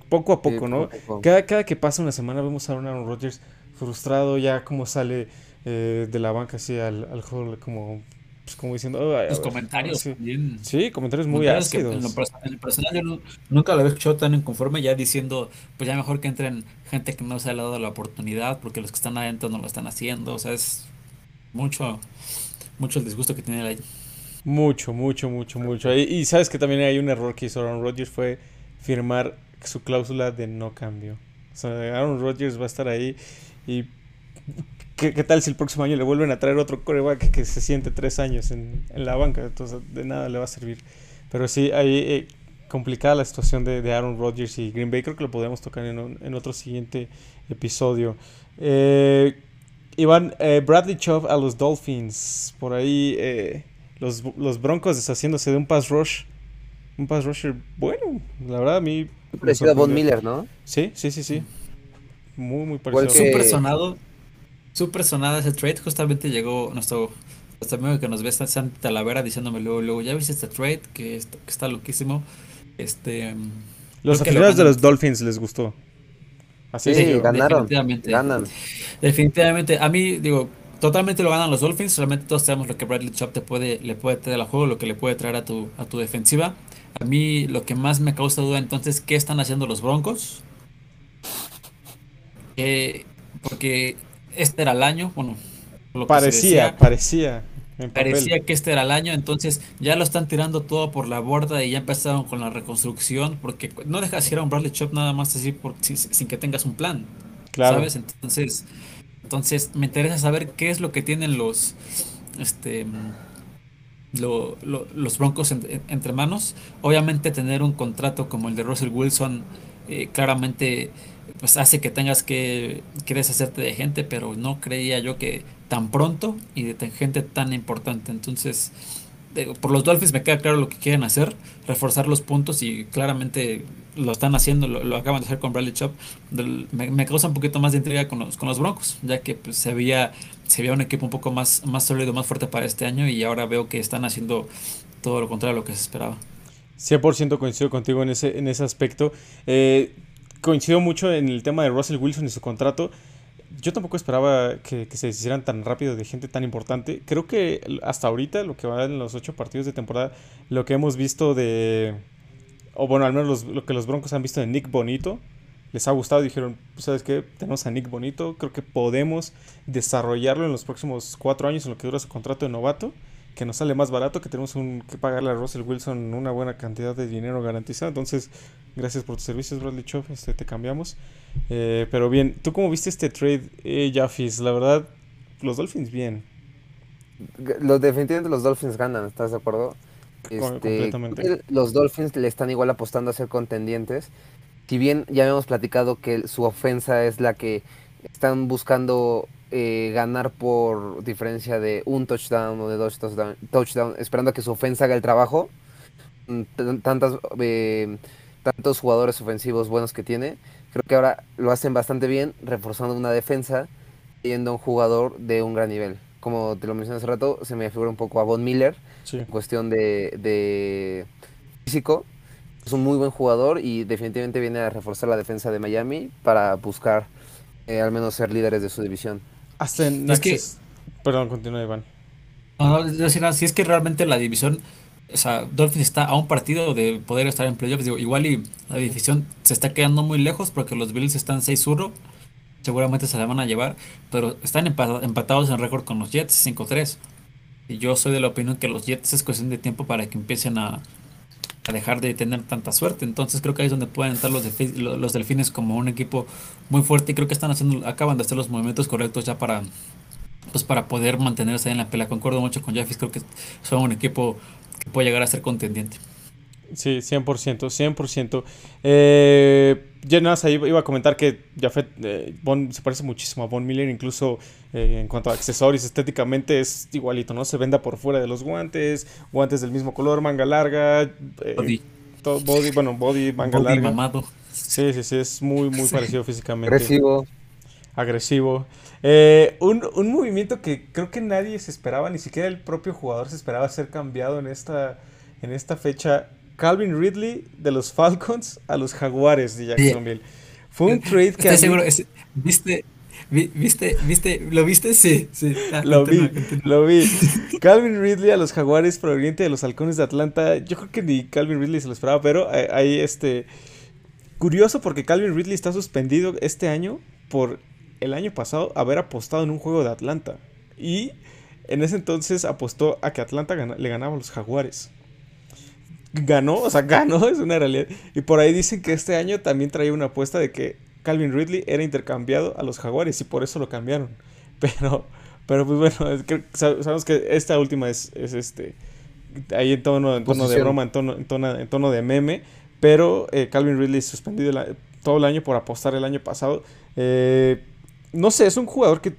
poco a poco, ¿no? Cada, cada que pasa una semana vemos a Aaron Rodgers frustrado, ya como sale eh, de la banca así al, al juego, como, pues como diciendo. Los comentarios sí. también. Sí, comentarios muy ácidos. En, lo personal, yo nunca lo había escuchado tan inconforme, ya diciendo, pues ya mejor que entren gente que no se ha dado la oportunidad, porque los que están adentro no lo están haciendo, o sea, es mucho mucho el disgusto que tiene ahí. Mucho, mucho, mucho, mucho. Y, sabes que también hay un error que hizo Aaron Rodgers fue firmar su cláusula de no cambio. O sea, Aaron Rodgers va a estar ahí y ¿qué, tal si el próximo año le vuelven a traer otro coreback que se siente tres años en, la banca? Entonces de nada le va a servir. Pero sí, hay eh, complicada la situación de, Aaron Rodgers y Green Bay. Creo que lo podemos tocar en, en otro siguiente episodio. Eh, Iván, eh, Bradley Chubb a los Dolphins. Por ahí eh, los, los, Broncos deshaciéndose de un pass rush. Un pass rusher bueno. La verdad a mí... Parecido a Von Miller, ¿no? Sí, sí, sí, sí. Muy, muy parecido. Súper sonado. Súper sonado ese trade. Justamente llegó nuestro, nuestro amigo que nos ve, Santi Talavera, diciéndome luego, luego, ¿ya viste este trade? Que, que está loquísimo. Este... Los aficionados de los Dolphins les gustó. Así sí, ganaron. Definitivamente. Ganan. Definitivamente. A mí, digo, totalmente lo ganan los Dolphins. Solamente todos sabemos lo que Bradley Chop te puede, le puede traer al juego, lo que le puede traer a tu, a tu defensiva. A mí lo que más me causa duda entonces, ¿qué están haciendo los Broncos? porque este era el año, bueno, lo parecía, parecía. Parecía que este era el año, entonces ya lo están tirando todo por la borda y ya empezaron con la reconstrucción, porque no dejas ir a un Bradley Chop nada más así por, sin, que tengas un plan. Claro. ¿Sabes? Entonces, entonces me interesa saber qué es lo que tienen los este los Broncos entre manos. Obviamente tener un contrato como el de Russell Wilson eh, claramente pues hace que tengas que, que deshacerte de gente, pero no creía yo que tan pronto y de gente tan importante. Entonces, por los Dolphins me queda claro lo que quieren hacer, reforzar los puntos y claramente lo están haciendo, lo, acaban de hacer con Bradley Chop. Me, causa un poquito más de intriga con los, con los Broncos, ya que pues, se, veía, se veía un equipo un poco más, más sólido, más fuerte para este año y ahora veo que están haciendo todo lo contrario a lo que se esperaba. 100% coincido contigo en ese, en ese aspecto. Eh, coincido mucho en el tema de Russell Wilson y su contrato yo tampoco esperaba que, se deshicieran tan rápido de gente tan importante. Creo que hasta ahorita, lo que va en los ocho partidos de temporada, lo que hemos visto de. O bueno, al menos lo que los Broncos han visto de Nick Bonito, les ha gustado. Dijeron, pues, ¿sabes qué? Tenemos a Nick Bonito. Creo que podemos desarrollarlo en los próximos cuatro años en lo que dura su contrato de novato. Que nos sale más barato, que tenemos un, que pagarle a Russell Wilson una buena cantidad de dinero garantizado. Entonces, gracias por tus servicios, Bradley Chop. Este, te cambiamos. Eh, pero bien, ¿tú cómo viste este trade, eh, Jaffis? La verdad, los Dolphins bien. Los, definitivamente los Dolphins ganan, ¿estás de acuerdo? Este, los Dolphins le están igual apostando a ser contendientes. Si bien ya habíamos platicado que su ofensa es la que están buscando eh, ganar por diferencia de un touchdown o de dos touchdown, esperando a que su ofensa haga el trabajo. Mm, tantas, tantos jugadores ofensivos buenos que tiene Creo que ahora lo hacen bastante bien, reforzando una defensa, yendo a un jugador de un gran nivel. Como te lo mencioné hace rato, se me figura un poco a Von Miller en cuestión de, físico. Es un muy buen jugador y definitivamente viene a reforzar la defensa de Miami para buscar eh, al menos ser líderes de su división. Hasta en es que... Perdón, continúa Iván. No, no, si es que realmente la división o sea, Dolphins está a un partido de poder estar en playoffs. Digo, igual y la división se está quedando muy lejos porque los Bills están 6-1. Seguramente se la van a llevar, pero están empatados en récord con los Jets 5-3. Y yo soy de la opinión que los Jets es cuestión de tiempo para que empiecen a, dejar de tener tanta suerte. Entonces creo que ahí es donde pueden entrar los, los delfines como un equipo muy fuerte y creo que están haciendo, acaban de hacer los movimientos correctos ya para pues para poder mantenerse ahí en la pelea. Concuerdo mucho con Jeffis, creo que son un equipo puede llegar a ser contendiente. Sí, 100%, 100%. Eh, ya nada más iba a comentar que Jafet eh, se parece muchísimo a Von Miller, incluso eh, en cuanto a accesorios, estéticamente es igualito, ¿no? Se venda por fuera de los guantes, guantes del mismo color, manga larga. Eh, body. body. bueno, body, manga larga. Mamado. Sí, sí, sí, es muy, muy parecido físicamente. Agresivo. Agresivo. Eh, un, un, movimiento que creo que nadie se esperaba, ni siquiera el propio jugador se esperaba ser cambiado en esta, en esta fecha. Calvin Ridley de los Falcons a los Jaguares de Jacksonville. Fue un trade que. Estoy seguro, ¿viste, ¿Viste, viste, lo viste? Sí, sí. Ah, lo vi, lo vi. Calvin Ridley a los Jaguares proveniente de los Halcones de Atlanta. Yo creo que ni Calvin Ridley se lo esperaba, pero ahí este curioso porque Calvin Ridley está suspendido este año por el año pasado haber apostado en un juego de Atlanta. Y en ese entonces apostó a que Atlanta le ganaba a los Jaguares. Ganó, o sea, ganó, es una realidad. Y por ahí dicen que este año también traía una apuesta de que Calvin Ridley era intercambiado a los Jaguares y por eso lo cambiaron. Pero, pero pues bueno, sabemos que esta última es, este, ahí en tono, en tono de broma, en tono, en tono, de meme. Pero eh, Calvin Ridley suspendido todo el año por apostar el año pasado. Eh, no sé, es un jugador que,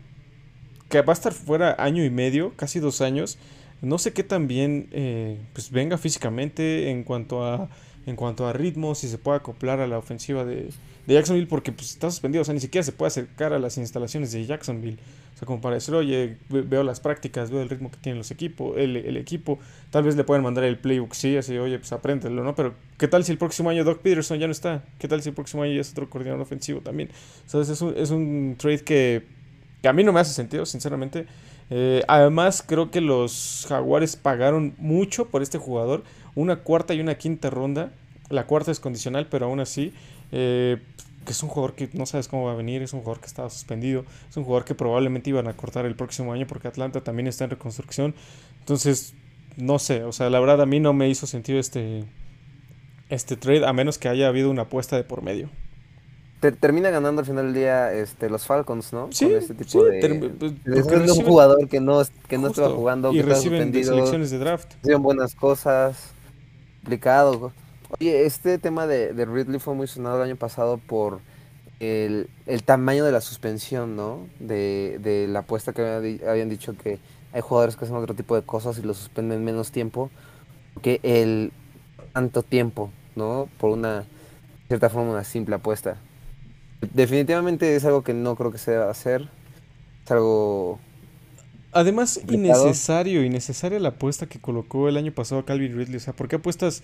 que va a estar fuera año y medio, casi dos años. No sé qué tan bien eh, pues venga físicamente en cuanto a en cuanto a ritmo, si se puede acoplar a la ofensiva de, de Jacksonville, porque pues está suspendido, o sea, ni siquiera se puede acercar a las instalaciones de Jacksonville. Sea, como para decir, oye, veo las prácticas, veo el ritmo que tienen los equipos, el, equipo, tal vez le pueden mandar el playbook, sí, así, oye, pues apréndelo, ¿no? Pero, ¿qué tal si el próximo año Doc Peterson ya no está? ¿Qué tal si el próximo año ya es otro coordinador ofensivo también? ¿Sabes? Es un, es un trade que, que a mí no me hace sentido, sinceramente. Eh, además, creo que los Jaguares pagaron mucho por este jugador, una cuarta y una quinta ronda. La cuarta es condicional, pero aún así, eh, que es un jugador que no sabes cómo va a venir, es un jugador que estaba suspendido, es un jugador que probablemente iban a cortar el próximo año porque Atlanta también está en reconstrucción. Entonces, no sé, o sea, la verdad a mí no me hizo sentido este, este trade a menos que haya habido una apuesta de por medio. termina ganando al final del día este, los Falcons, ¿no? Sí, Con este tipo de, pues, un jugador que no, que no estaba jugando, y que reciben selecciones de draft. Reciben buenas cosas, complicado. Oye, este tema de, de, Ridley fue muy sonado el año pasado por el, el tamaño de la suspensión, ¿no? De, de la apuesta que habían dicho que hay jugadores que hacen otro tipo de cosas y lo suspenden menos tiempo que el tanto tiempo, ¿no? Por una cierta forma una simple apuesta. Definitivamente es algo que no creo que se deba hacer. Es algo Además, innecesario, innecesaria la apuesta que colocó el año pasado Calvin Ridley. O sea, ¿por qué apuestas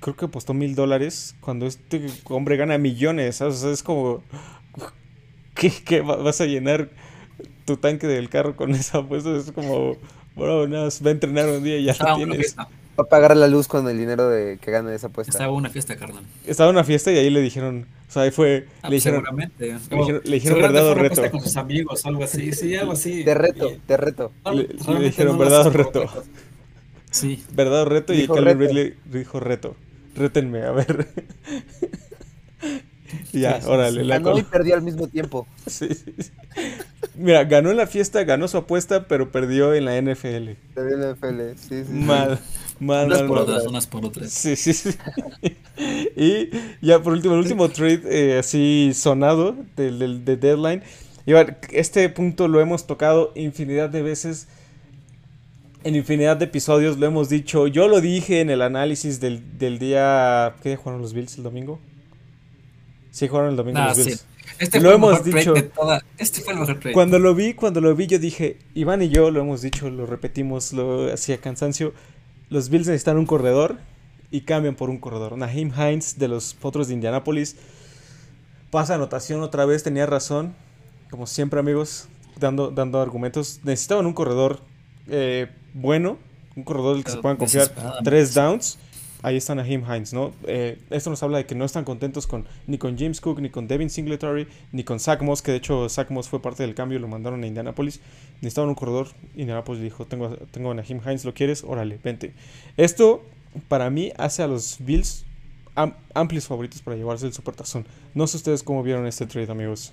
creo que apostó mil dólares cuando este hombre gana millones. O sea, es como, ¿qué, vas a llenar tu tanque del carro con esa apuesta? Es como, bro, no, va a entrenar un día y ya lo tienes. Va a pagar la luz con el dinero de que gane esa apuesta. Estaba una fiesta, carnal. Estaba una fiesta y ahí le dijeron, o sea, ahí fue, ah, le, pues dijeron, seguramente. le dijeron, verdad o reto. con sus amigos, algo así, sí, algo así. Te reto, te reto. Le, dijeron verdad o reto. Sí. Verdad o reto y Calvin Ridley dijo reto. Rétenme, a ver. ya, órale. La ganó y perdió al mismo tiempo. Sí, Mira, ganó en la fiesta, ganó su apuesta, pero perdió en la NFL. Perdió en la NFL, sí, sí. Mal, mal, unas por otras, unas por otras. Sí, sí, sí. y ya por último, el último trade eh, así sonado del, del, de Deadline. Y este punto lo hemos tocado infinidad de veces en infinidad de episodios lo hemos dicho. Yo lo dije en el análisis del, día. ¿Qué jugaron los Bills el domingo? Sí, jugaron el domingo los Bills. Este lo hemos dicho. Este fue el mejor. Cuando lo vi, cuando lo vi, yo dije, Iván y yo lo hemos dicho, lo repetimos, lo hacía cansancio. Los Bills necesitan un corredor y cambian por un corredor. Naheem Hines de los Potros de Indianapolis pasa anotación otra vez, tenía razón. Como siempre, amigos, dando, dando argumentos. Necesitaban un corredor eh, bueno, un corredor del que se puedan confiar, tres downs, ahí están a Him Hines, ¿no? Eh, esto nos habla de que no están contentos con ni con James Cook, ni con Devin Singletary, ni con Zach Moss, que de hecho Zach Moss fue parte del cambio y lo mandaron a Indianapolis. Necesitaban un corredor, Indianapolis dijo, tengo, tengo a Nahim Hines, ¿lo quieres? Órale, vente. Esto, para mí, hace a los Bills amplios favoritos para llevarse el Supertazón. No sé ustedes cómo vieron este trade, amigos.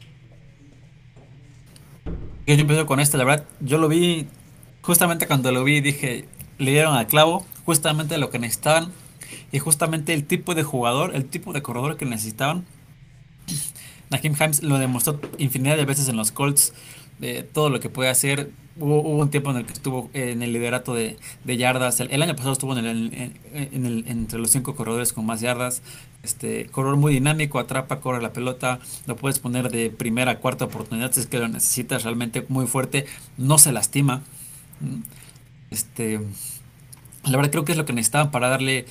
Yo empiezo con este, la verdad, yo lo vi justamente cuando lo vi dije, le dieron al clavo, justamente lo que necesitaban y justamente el tipo de jugador, el tipo de corredor que necesitaban. Nakim Himes lo demostró infinidad de veces en los Colts, de todo lo que puede hacer. Hubo, un tiempo en el que estuvo en el liderato de, yardas. El, año pasado estuvo en el, entre los cinco corredores con más yardas. Este corredor muy dinámico, atrapa, corre la pelota. Lo puedes poner de primera a cuarta oportunidad si es que lo necesitas realmente muy fuerte. No se lastima. Este, la verdad creo que es lo que necesitaban para darle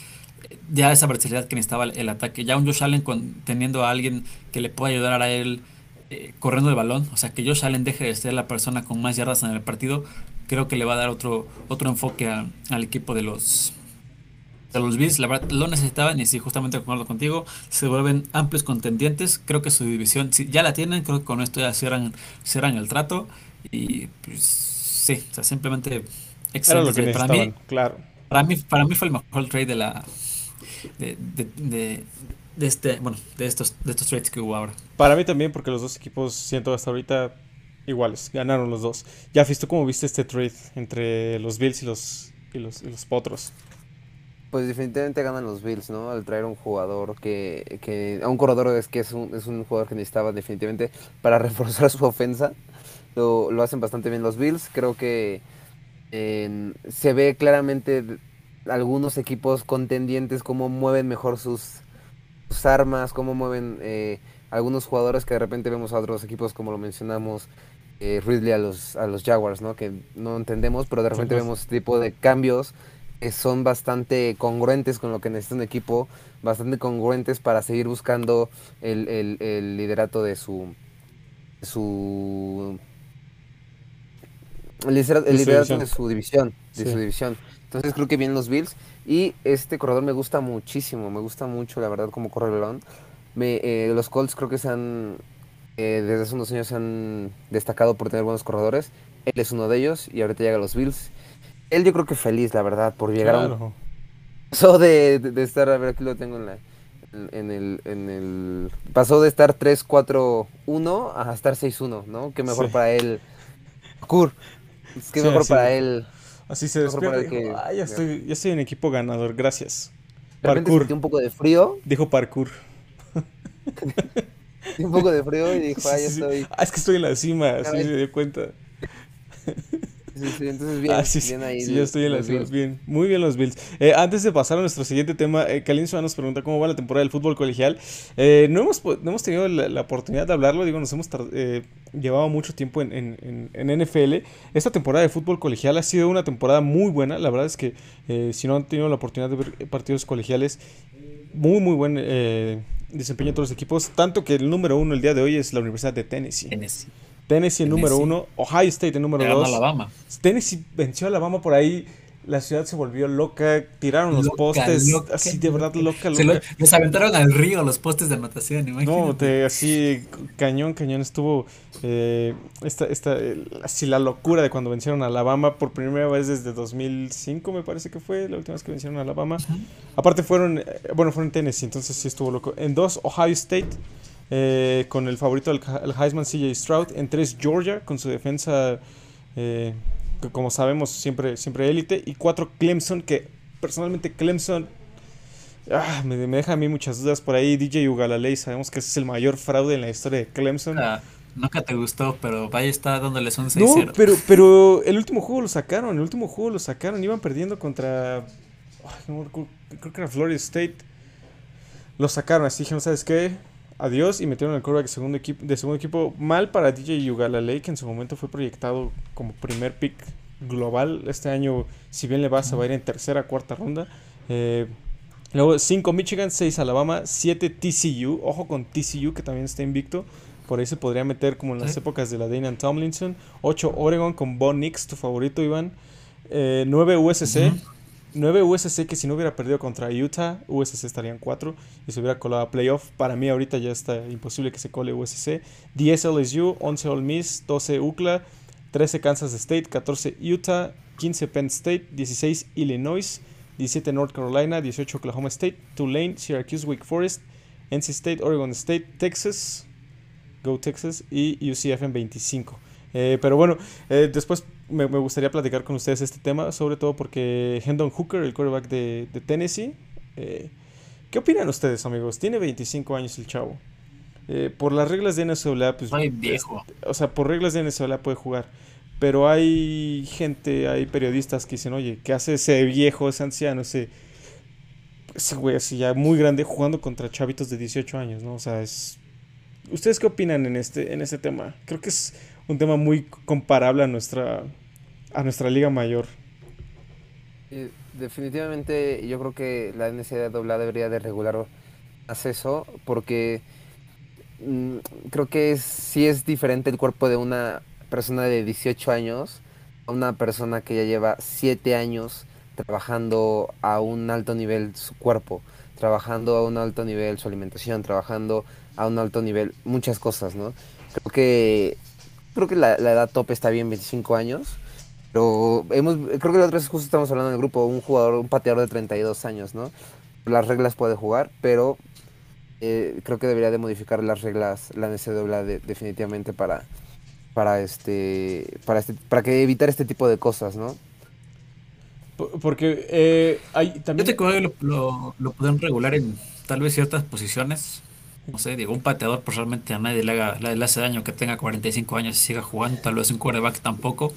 ya esa versatilidad que necesitaba el, ataque. Ya un Josh Allen teniendo a alguien que le pueda ayudar a él eh, corriendo el balón, o sea, que Josh Allen deje de ser la persona con más yardas en el partido, creo que le va a dar otro, otro enfoque al equipo de los de los Bills. La verdad lo necesitaban y sí, justamente concuerdo contigo, se vuelven amplios contendientes. Creo que su división si ya la tienen, creo que con esto ya cierran, cierran el trato y pues sí, o sea, simplemente excelente. para mí, claro. Para mí, para mí fue el mejor trade de la de, de, de, este, bueno, de estos, de estos trades que hubo ahora. Para mí también, porque los dos equipos siento hasta ahorita iguales, ganaron los dos. Ya visto cómo viste este trade entre los Bills y los y los, y los Potros. Pues definitivamente ganan los Bills, ¿no? Al traer un jugador que, que a un corredor es que es un, es un jugador que necesitaba definitivamente para reforzar su ofensa lo, hacen bastante bien los Bills. Creo que se ve claramente algunos equipos contendientes cómo mueven mejor sus, armas, cómo mueven eh, algunos jugadores que de repente vemos a otros equipos como lo mencionamos. Eh, Ridley a los, a los Jaguars, ¿no? Que no entendemos, pero de repente vemos este tipo de cambios que son bastante congruentes con lo que necesita un equipo, bastante congruentes para seguir buscando el, el liderato de su, su el liderato, de su división, de su división. Entonces creo que vienen los Bills y este corredor me gusta muchísimo, me gusta mucho la verdad como corre el balón. Me, eh, los Colts creo que se han, eh, desde hace unos años se han destacado por tener buenos corredores. Él es uno de ellos y ahorita llega a los Bills. Él yo creo que feliz, la verdad, por llegar a un... Pasó de, de, estar, a ver, aquí lo tengo en la... En, el, en el... Pasó de estar 3-4-1 a estar 6-1, ¿no? Qué mejor para él. Kur. Qué mejor para él. Así se despierta. Que, ya, estoy, ya estoy en equipo ganador, gracias. Parkour. un poco de frío. Dijo parkour. un poco de frío y dijo, ah, ya estoy. Ah, es que estoy en la cima, así se dio cuenta. Sí, sí, entonces bien, ah, sí, bien ahí. Sí, yo estoy en las Bills. Bien, muy bien los Bills. Eh, antes de pasar a nuestro siguiente tema, eh, Kalin nos pregunta cómo va la temporada del fútbol colegial. Eh, no, hemos, no hemos tenido la, oportunidad de hablarlo, digo, nos hemos eh, llevado mucho tiempo en, en, en, NFL. Esta temporada de fútbol colegial ha sido una temporada muy buena. La verdad es que si no han tenido la oportunidad de ver partidos colegiales, muy, muy buen desempeño de todos los equipos. Tanto que el número uno el día de hoy es la Universidad de Tennessee. Tennessee. Tennessee el número uno, Ohio State el número dos. Alabama. Tennessee venció a Alabama por ahí. La ciudad se volvió loca, tiraron los postes, así de verdad loca, loca. les aventaron al río los postes de natación, imagínate. No, así cañón, cañón estuvo eh, esta, esta, así la locura de cuando vencieron a Alabama por primera vez desde 2005 me parece que fue la última vez que vencieron a Alabama. Aparte fueron, eh, bueno, fueron en Tennessee, entonces sí estuvo loco. En dos, Ohio State eh, con el favorito del Heisman CJ Stroud. En tres Georgia con su defensa, eh, que como sabemos siempre, siempre élite. Y cuatro Clemson, que personalmente Clemson ah, me, deja a mí muchas dudas por ahí. DJ Ugalalei, sabemos que ese es el mayor fraude en la historia de Clemson. Ah, nunca te gustó, pero vaya está dándoles un 6-0. No, pero, pero el último juego lo sacaron, el último juego lo sacaron. Iban perdiendo contra... creo que era Florida State. Lo sacaron, así dijeron, ¿sabes qué? Adiós y metieron el quarterback de segundo equipo, de segundo equipo mal para DJ Ugalale, que en su momento fue proyectado como primer pick global. Este año, si bien le va, a ir en tercera, cuarta ronda. Eh, luego 5 Michigan, 6 Alabama, 7 TCU. Ojo con TCU, que también está invicto. Por ahí se podría meter como en las épocas de la Dana Tomlinson. 8 Oregon con Bo Nix, tu favorito, Iván. 9 eh, USC. 9 USC que si no hubiera perdido contra Utah, USC estarían 4 y se hubiera colado a playoff. Para mí ahorita ya está imposible que se cole USC. 10 LSU, 11 Ole Miss, 12 UCLA, 13 Kansas State, 14 Utah, 15 Penn State, 16 Illinois, 17 North Carolina, 18 Oklahoma State, Tulane, Syracuse, Wake Forest, NC State, Oregon State, Texas, Go Texas y UCF en 25. Eh, pero bueno, eh, después me, gustaría platicar con ustedes este tema, sobre todo porque Hendon Hooker, el quarterback de, Tennessee, eh, ¿qué opinan ustedes, amigos? Tiene 25 años el chavo. por las reglas de NCAA, pues... viejo. o sea, por reglas de NCAA puede jugar. Pero hay gente, hay periodistas que dicen, oye, ¿qué hace ese viejo, ese anciano, ese, ese güey así ya muy grande jugando contra chavitos de 18 años, ¿no? O sea, es... ¿Ustedes qué opinan en este, en este tema? Creo que es un tema muy comparable a nuestra, a nuestra liga mayor. definitivamente yo creo que la NCAA debería de regular más porque mm, creo que sí es diferente el cuerpo de una persona de 18 años a una persona que ya lleva 7 años trabajando a un alto nivel su cuerpo, trabajando a un alto nivel su alimentación, trabajando a un alto nivel muchas cosas, ¿no? Creo que creo que la, edad tope está bien, 25 años. Pero hemos, creo que la otra vez justo estamos hablando en el grupo, un jugador, un pateador de 32 años, ¿no? Las reglas puede jugar, pero eh, creo que debería de modificar las reglas la NCAA definitivamente para, para, este, para, este, para que evitar este tipo de cosas, ¿no? Porque eh, hay también... Yo te creo que lo, lo, lo pueden regular en tal vez ciertas posiciones, no sé, digo, un pateador pues realmente a nadie le, haga, le, hace daño que tenga 45 años y siga jugando, tal vez un quarterback tampoco.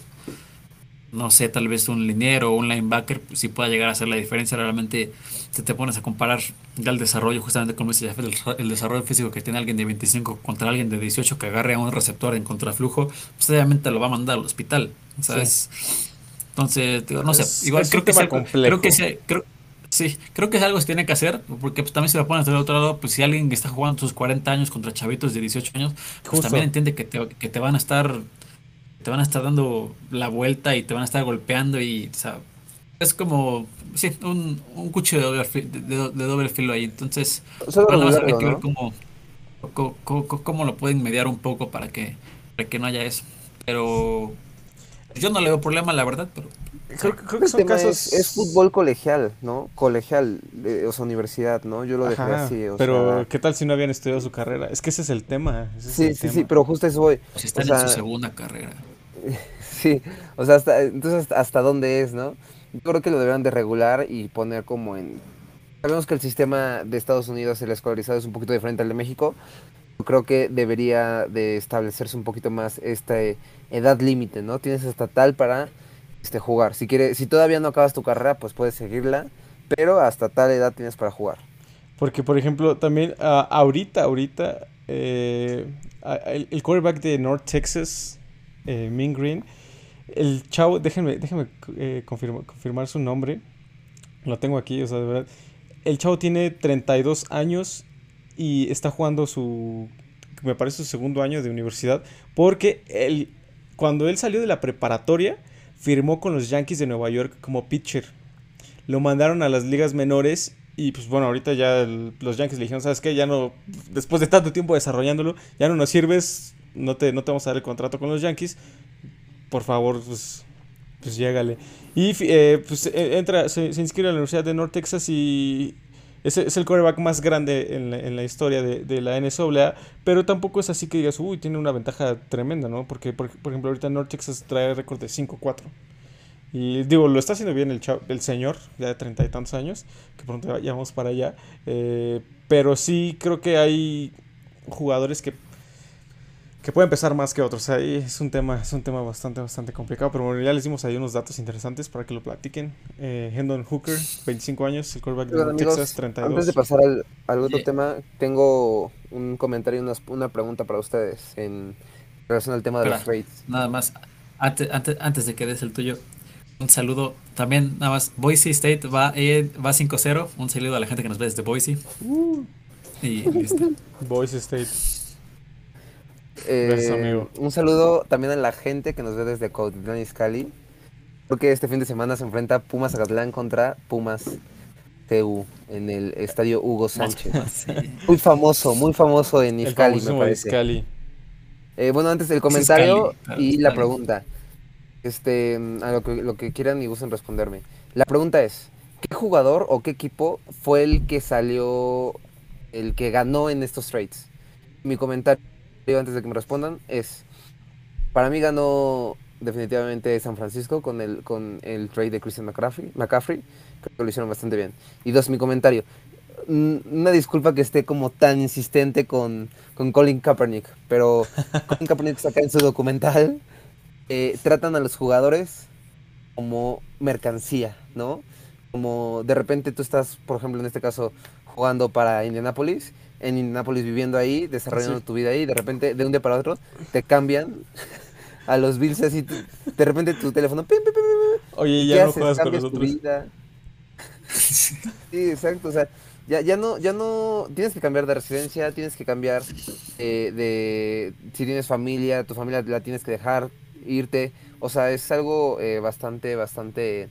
No sé, tal vez un liniero o un linebacker pues, sí pueda llegar a hacer la diferencia. Realmente, si te pones a comparar ya el desarrollo, justamente como dice el, el desarrollo físico que tiene alguien de 25 contra alguien de 18 que agarre a un receptor en contraflujo, pues obviamente lo va a mandar al hospital, ¿sabes? Entonces, no sé, igual creo, que creo que, sea, creo, Sí, creo que es algo que se tiene que hacer, porque pues, también si lo pones del otro lado, pues si alguien que está jugando sus 40 años contra chavitos de 18 años, pues también entiende que te, que te van a estar te van a estar dando la vuelta y te van a estar golpeando y, o sea, es como, sí, un, un cuchillo de doble, de, doble filo ahí. Entonces, bueno, a ver cómo... cómo, lo pueden mediar un poco para que, para que no haya eso. Pero yo no le veo problema, la verdad, pero creo, que son casos... Es, fútbol colegial, ¿no? Colegial, o sea, universidad, ¿no? Yo lo dejé así. pero, ¿qué tal si no habían estudiado su carrera? Es que ese es el tema. sí, sí, sí, pero justo eso voy. Pues están en su segunda carrera. sí, o sea, hasta, entonces, ¿hasta dónde es, no? Yo creo que lo deberían de regular y poner como en... Sabemos que el sistema de Estados Unidos, el escolarizado, es un poquito diferente al de México. Yo creo que debería de establecerse un poquito más esta edad límite, ¿no? Tienes hasta tal para este, jugar. Si, quieres, si todavía no acabas tu carrera, pues puedes seguirla, pero hasta tal edad tienes para jugar. Porque, por ejemplo, también ah, ahorita, ahorita, eh, el, quarterback de North Texas, eh, Green, el chavo, déjenme, déjenme eh, confirmar, su nombre. Lo tengo aquí, o sea, de verdad. El chavo tiene 32 años y está jugando su, me parece, su segundo año de universidad. Porque él, cuando él salió de la preparatoria, firmó con los Yankees de Nueva York como pitcher. Lo mandaron a las ligas menores y pues bueno, ahorita ya los Yankees le dijeron, ¿sabes qué? Ya no, después de tanto tiempo desarrollándolo, ya no nos sirves, no te, no te vamos a dar el contrato con los Yankees. Por favor, pues, pues llégale. Y eh, pues e, entra, se, se, inscribe a la Universidad de North Texas y es, es el quarterback más grande en la, en la historia de, de, la NCAA, pero tampoco es así que digas, uy, tiene una ventaja tremenda, ¿no? Porque, por, ejemplo, ahorita North Texas trae récord de 5-4. Y digo, lo está haciendo bien el, el señor, ya de treinta y tantos años, que pronto ya vamos para allá. Eh, pero sí creo que hay jugadores que que puede empezar más que otros. Ahí es un tema, es un tema bastante, bastante complicado. Pero bueno, ya les dimos ahí unos datos interesantes para que lo platiquen. Eh, Hendon Hooker, 25 años, el quarterback de Texas, 32. Antes de pasar al, otro tema, tengo un comentario y una, una, pregunta para ustedes en relación al tema de los trades. Nada más, antes, antes, antes de que des el tuyo, un saludo. También, nada más, Boise State va, eh, va 5-0. Un saludo a la gente que nos ve desde Boise. Uh. Y listo. Boise State. Eh, un saludo también a la gente que nos ve desde Cuautitlán Izcalli. Porque este fin de semana se enfrenta Pumas Agatlán contra Pumas TU en el estadio Hugo Sánchez. Muy famoso, muy famoso en me parece. Eh, bueno, antes el comentario y la pregunta. Este, a lo que, lo que quieran y gusten responderme. La pregunta es, ¿qué jugador o qué equipo fue el que salió, el que ganó en estos trades? Mi comentario antes de que me respondan es, para mí ganó definitivamente San Francisco con el, con el trade de Christian McCaffrey, McCaffrey, creo que lo hicieron bastante bien. Y dos, mi comentario, una disculpa que esté como tan insistente con, con Colin Kaepernick, pero Colin Kaepernick saca en su documental, eh, tratan a los jugadores como mercancía, ¿no? Como de repente tú estás, por ejemplo, en este caso, jugando para Indianapolis en Indianapolis viviendo ahí, desarrollando tu vida ahí, de repente, de un día para otro, te cambian a los Bills así, de repente tu teléfono, oye, ya no juegas con nosotros. sí, exacto, o sea, ya, ya no, ya no, tienes que cambiar de residencia, tienes que cambiar eh, de, si tienes familia, tu familia la tienes que dejar, irte, o sea, es algo eh, bastante, bastante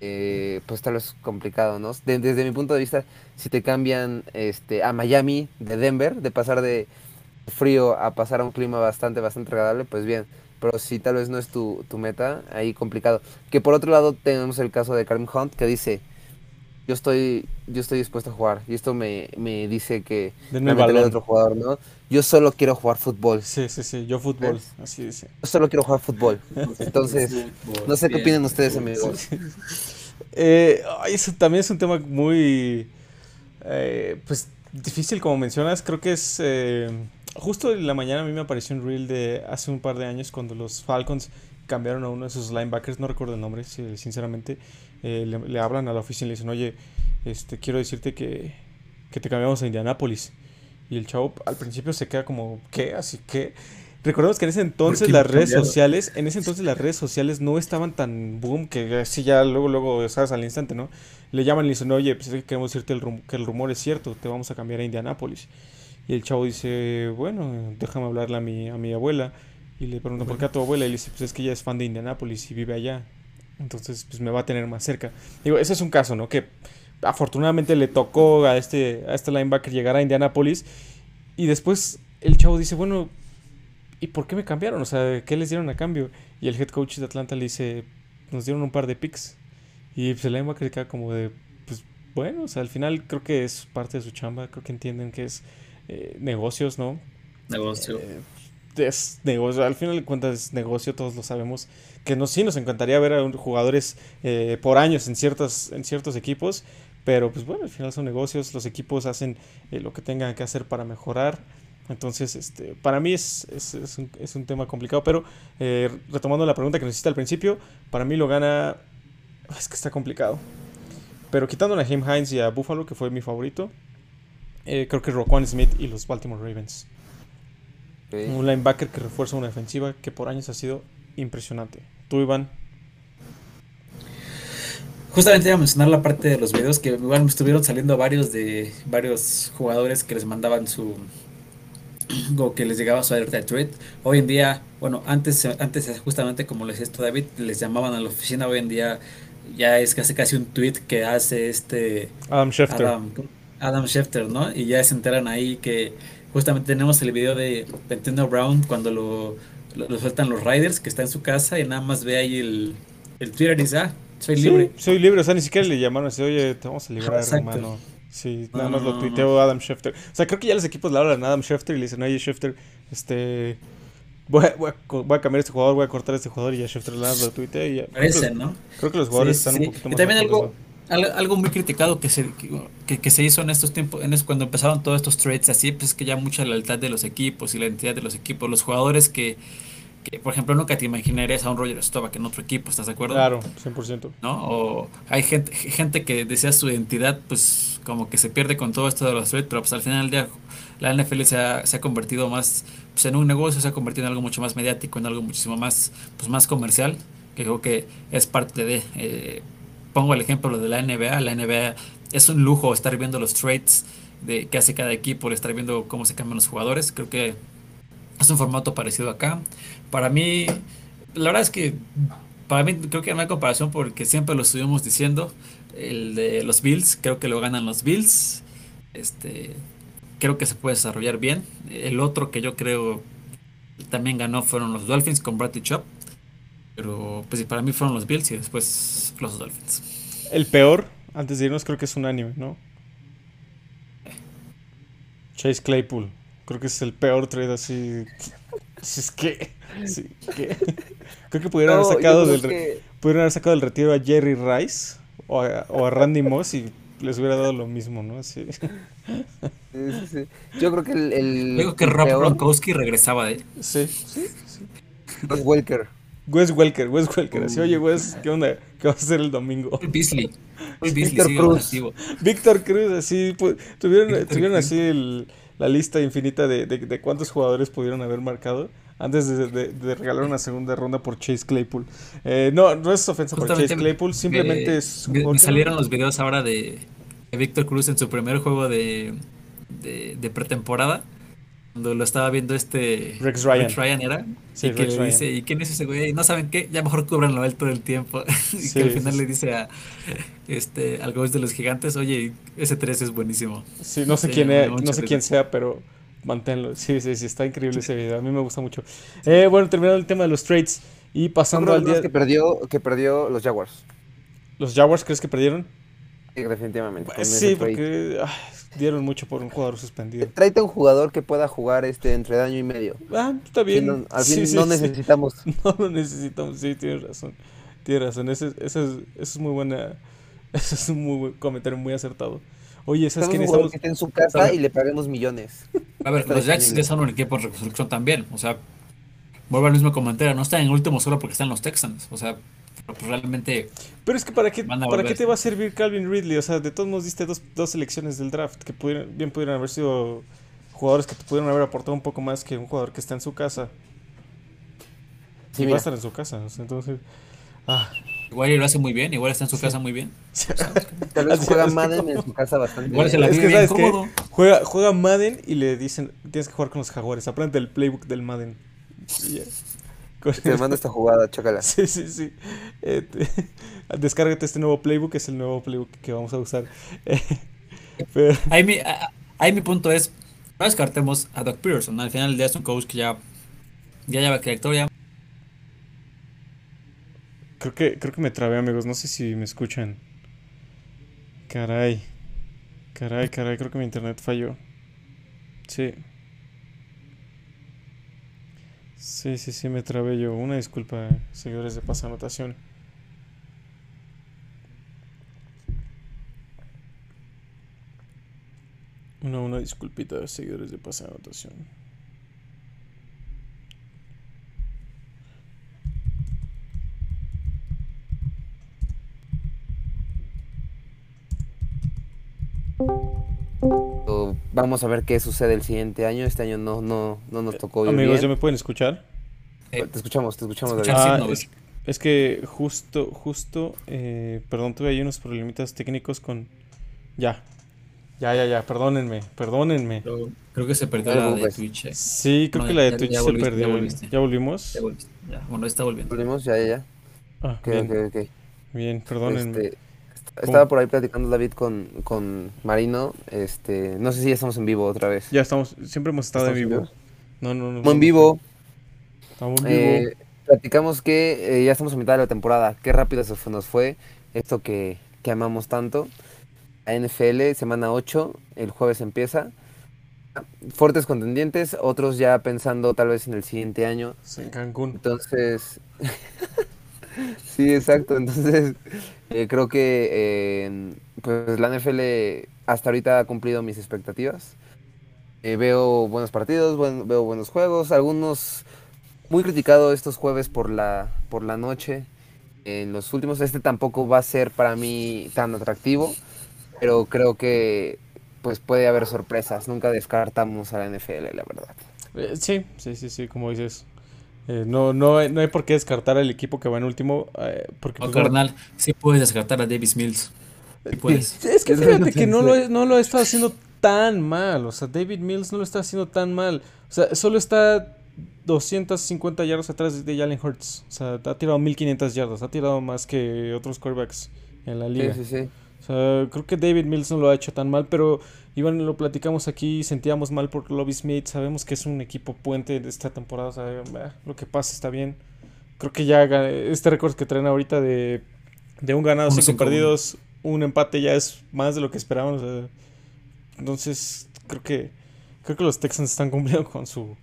eh, pues tal vez complicado, ¿no? desde mi punto de vista, si te cambian este, a Miami de Denver, de pasar de frío a pasar a un clima bastante, bastante agradable, pues bien. Pero si tal vez no es tu, meta, ahí complicado. Que por otro lado tenemos el caso de Karim Hunt que dice, yo estoy, yo estoy dispuesto a jugar. Y esto me, dice que me de otro jugador, ¿no? Yo solo quiero jugar fútbol. Sí, sí, sí, yo fútbol, así dice. Yo solo quiero jugar fútbol. Entonces, no sé qué opinan ustedes, amigos. Eh, eso también es un tema muy, eh, pues, difícil como mencionas. Creo que es, eh, justo en la mañana a mí me apareció un reel de hace un par de años cuando los Falcons cambiaron a uno de sus linebackers, no recuerdo el nombre, sinceramente, le, hablan a la oficina y le dicen, oye, este, quiero decirte que, que te cambiamos a Indianapolis. Y el chavo al principio se queda como, ¿qué? Así que... Recordemos que en ese entonces las redes sociales, en ese entonces las redes sociales no estaban tan boom que así ya luego, luego, sabes, al instante, ¿no? Le llaman y le dicen, oye, pues queremos decirte el que el rumor es cierto, te vamos a cambiar a Indianápolis. Y el chavo dice, bueno, déjame hablarle a mi, a mi abuela. Y le pregunta, ¿por qué a tu abuela? Y le dice, pues es que ella es fan de Indianápolis y vive allá. Entonces, pues me va a tener más cerca. Digo, ese es un caso, ¿no? Que afortunadamente le tocó a este, a este linebacker llegar a Indianapolis Y después el chavo dice, bueno, ¿y por qué me cambiaron? O sea, ¿qué les dieron a cambio? Y el head coach de Atlanta le dice, nos dieron un par de picks. Y pues el linebacker criticar como de, pues bueno, o sea, al final creo que es parte de su chamba, creo que entienden que es eh, negocios, ¿no? Negocio. Eh, es negocio, al final de cuentas es negocio, todos lo sabemos. Que nos, sí nos encantaría ver a jugadores eh, por años en, ciertas, en ciertos equipos, pero pues bueno, al final son negocios, los equipos hacen lo que tengan que hacer para mejorar. Entonces, este, para mí es, es, un, es un, tema complicado, pero retomando la pregunta que nos hiciste al principio, para mí lo gana es que está complicado. Pero quitando a James Hines y a Buffalo, que fue mi favorito, eh, creo que Roquan Smith y los Baltimore Ravens. Un linebacker que refuerza una defensiva que por años ha sido impresionante. Tú, Iván. Justamente iba a mencionar la parte de los videos que igual me estuvieron saliendo varios de varios jugadores que les mandaban su o que les llegaba su alerta de tweet. Hoy en día, bueno, antes antes justamente como le decía esto David, les llamaban a la oficina, hoy en día ya es casi casi un tweet que hace este Adam Schefter. Adam, Schefter, ¿no? Y ya se enteran ahí que justamente tenemos el video de Nintendo Brown cuando lo, lo, sueltan los Riders, que está en su casa y nada más ve ahí el, el Twitter y dice, ah, soy libre. soy libre, o sea, ni siquiera le llamaron así, oye, te vamos a librar, hermano. Sí, nada más lo tuiteó Adam Schefter. O sea, creo que ya los equipos le hablan a Adam Schefter y le dicen, oye, Schefter, este voy a, voy, a, cambiar este jugador, voy a cortar este jugador y ya Shefter lo tuitea y ya. Parece, ¿no? Creo que los jugadores están un poquito más. Y también algo, algo muy criticado que se, que, que, se hizo en estos tiempos, en cuando empezaron todos estos trades así, pues es que ya mucha lealtad de los equipos y la identidad de los equipos. Los jugadores que, que por ejemplo, nunca te imaginarías a un Roger Staubach en otro equipo, ¿estás de acuerdo? Claro, 100%. ¿No? O hay gente, gente que desea su identidad, pues como que se pierde con todo esto de los trades, pero pues al final del día la NFL se ha, se ha convertido más pues, en un negocio, se ha convertido en algo mucho más mediático, en algo muchísimo más, pues, más comercial, que creo que es parte de... Eh, pongo el ejemplo de la NBA, la NBA es un lujo estar viendo los trades de que hace cada equipo, estar viendo cómo se cambian los jugadores, creo que es un formato parecido acá. Para mí, la verdad es que para mí creo que no hay comparación porque siempre lo estuvimos diciendo. El de los Bills, creo que lo ganan los Bills. Este, creo que se puede desarrollar bien. El otro que yo creo también ganó fueron los Dolphins con Bradley Chop. Pero pues para mí fueron los Bills y después los Dolphins. El peor, antes de irnos, creo que es un anime, ¿no? Chase Claypool. Creo que es el peor trade así. Es que. Creo que pudieron haber sacado del pudieron haber sacado del retiro a Jerry Rice o a, o a Randy Moss y les hubiera dado lo mismo, ¿no? Sí. Yo creo que el. el que Rob Gronkowski regresaba de Sí, sí, sí. Wes Welker. Wes Welker, Wes Welker. Así, oye, Wes, ¿qué onda? ¿Qué vas a hacer el domingo? Beasley. Víctor Cruz. Víctor Cruz, así. Pues, tuvieron, tuvieron así el, la lista infinita de, de, de, cuántos jugadores pudieron haber marcado antes de, de, regalar una segunda ronda por Chase Claypool. Eh, no, no es ofensa por Chase Claypool, simplemente es... Me, salieron los videos ahora de, Víctor Cruz en su primer juego de, de, pretemporada. Cuando lo estaba viendo este Rex Ryan, Rex Ryan era y que le dice ¿y quién es ese güey? no saben qué ya mejor cubranlo él todo el tiempo y que al final le dice a este al de los gigantes oye ese 3 es buenísimo sí no sé quién es, no sé quién sea pero manténlo. Sí, sí, sí, está increíble ese video. A mí me gusta mucho. Eh, bueno, terminando el tema de los trades y pasando al día. que perdió, que perdió los Jaguars. ¿Los Jaguars crees que perdieron? Sí, definitivamente. Pues sí, porque dieron mucho por un jugador suspendido. Tráete un jugador que pueda jugar este entre año y medio. Ah, está bien. No, al fin no necesitamos. No lo necesitamos, sí, tienes razón. Tienes razón. Ese, ese, es, es muy buena. Ese es un muy buen comentario muy acertado. Oye, ¿sabes que necesitamos? Que esté en su casa y le paguemos millones. A ver, los Jacks ya son un equipo de reconstrucción también. O sea, vuelvo al mismo comentario. No están en el último solo porque están los Texans. O sea, pues realmente. Pero es que ¿para qué, ¿para qué te va a servir Calvin Ridley? O sea, de todos modos diste dos, dos selecciones del draft que pudieron, bien pudieran haber sido jugadores que te pudieron haber aportado un poco más que un jugador que está en su casa. Sí, y va a estar en su casa. entonces. Ah. Igual lo hace muy bien, igual está en su casa muy bien. Tal vez juega Madden en su casa bastante igual Se la es que, ¿sabes Juega, juega Madden y le dicen, tienes que jugar con los jaguares, aprende el playbook del Madden. Te manda esta jugada, chócala. Sí, sí, sí. Eh, descárgate este nuevo playbook, es el nuevo playbook que vamos a usar. ahí, mi, ahí mi punto es, No descartemos a Doc Peterson. Al final del día es un coach que ya, ya lleva trayectoria. Creo que, creo que me trabé, amigos. No sé si me escuchan. Caray. Caray, caray. Creo que mi internet falló. Sí. Sí, sí, sí, me trabé yo. Una disculpa, señores de Pasa Anotación. Una, una disculpita, seguidores de Pasa Anotación. Vamos a ver qué sucede el siguiente año. Este año no, no, no nos tocó ir Amigos, ¿ya me pueden escuchar? Eh, te escuchamos, te escuchamos. Ah, es, que justo, justo, eh, perdón, tuve ahí unos problemitas técnicos con... Ya, ya, ya, ya, perdónenme, perdónenme. Creo, que se perdió la de Twitch. Eh. Sí, creo que la de Twitch se perdió. ¿Ya, volvimos? Ya, ya, bueno, está volviendo. Volvimos, ya, ya, ya. Ah, bien. Bien, perdónenme. Este, estaba por ahí platicando David con, con Marino. Este, no sé si ya estamos en vivo otra vez. Ya estamos, siempre hemos estado en vivo. No, no, no. en vivo. Estamos en vivo. Eh, platicamos que eh, ya estamos a mitad de la temporada. Qué rápido se nos fue esto que, que amamos tanto. A NFL, semana 8, el jueves empieza. Fuertes contendientes, otros ya pensando tal vez en el siguiente año. en Cancún. Entonces, Sí, exacto. Entonces, eh, creo que eh, pues la NFL hasta ahorita ha cumplido mis expectativas. Eh, veo buenos partidos, veo buenos juegos, algunos muy criticados estos jueves por la, por la noche. En los últimos, este tampoco va a ser para mí tan atractivo, pero creo que pues puede haber sorpresas. Nunca descartamos a la NFL, la verdad. sí, sí, sí, sí, como dices. Eh, no, no, no hay por qué descartar al equipo que va en último. Eh, porque, pues, carnal, sí puedes descartar a Davis Mills. Es que fíjate que no lo, no lo está haciendo tan mal. O sea, David Mills no lo está haciendo tan mal. O sea, solo está 250 yardas atrás de Jalen Hurts. O sea, ha tirado 1500 yardas. Ha tirado más que otros quarterbacks en la liga. Sí, sí, sí. Sea, creo que David Mills no lo ha hecho tan mal, pero Iván lo platicamos aquí, sentíamos mal por Lobby Smith, sabemos que es un equipo puente de esta temporada, o sea, lo que pasa está bien. Creo que ya este récord que traen ahorita de, de un ganado, cinco perdidos, un empate ya es más de lo que esperábamos. entonces, creo que creo que los Texans están cumpliendo con su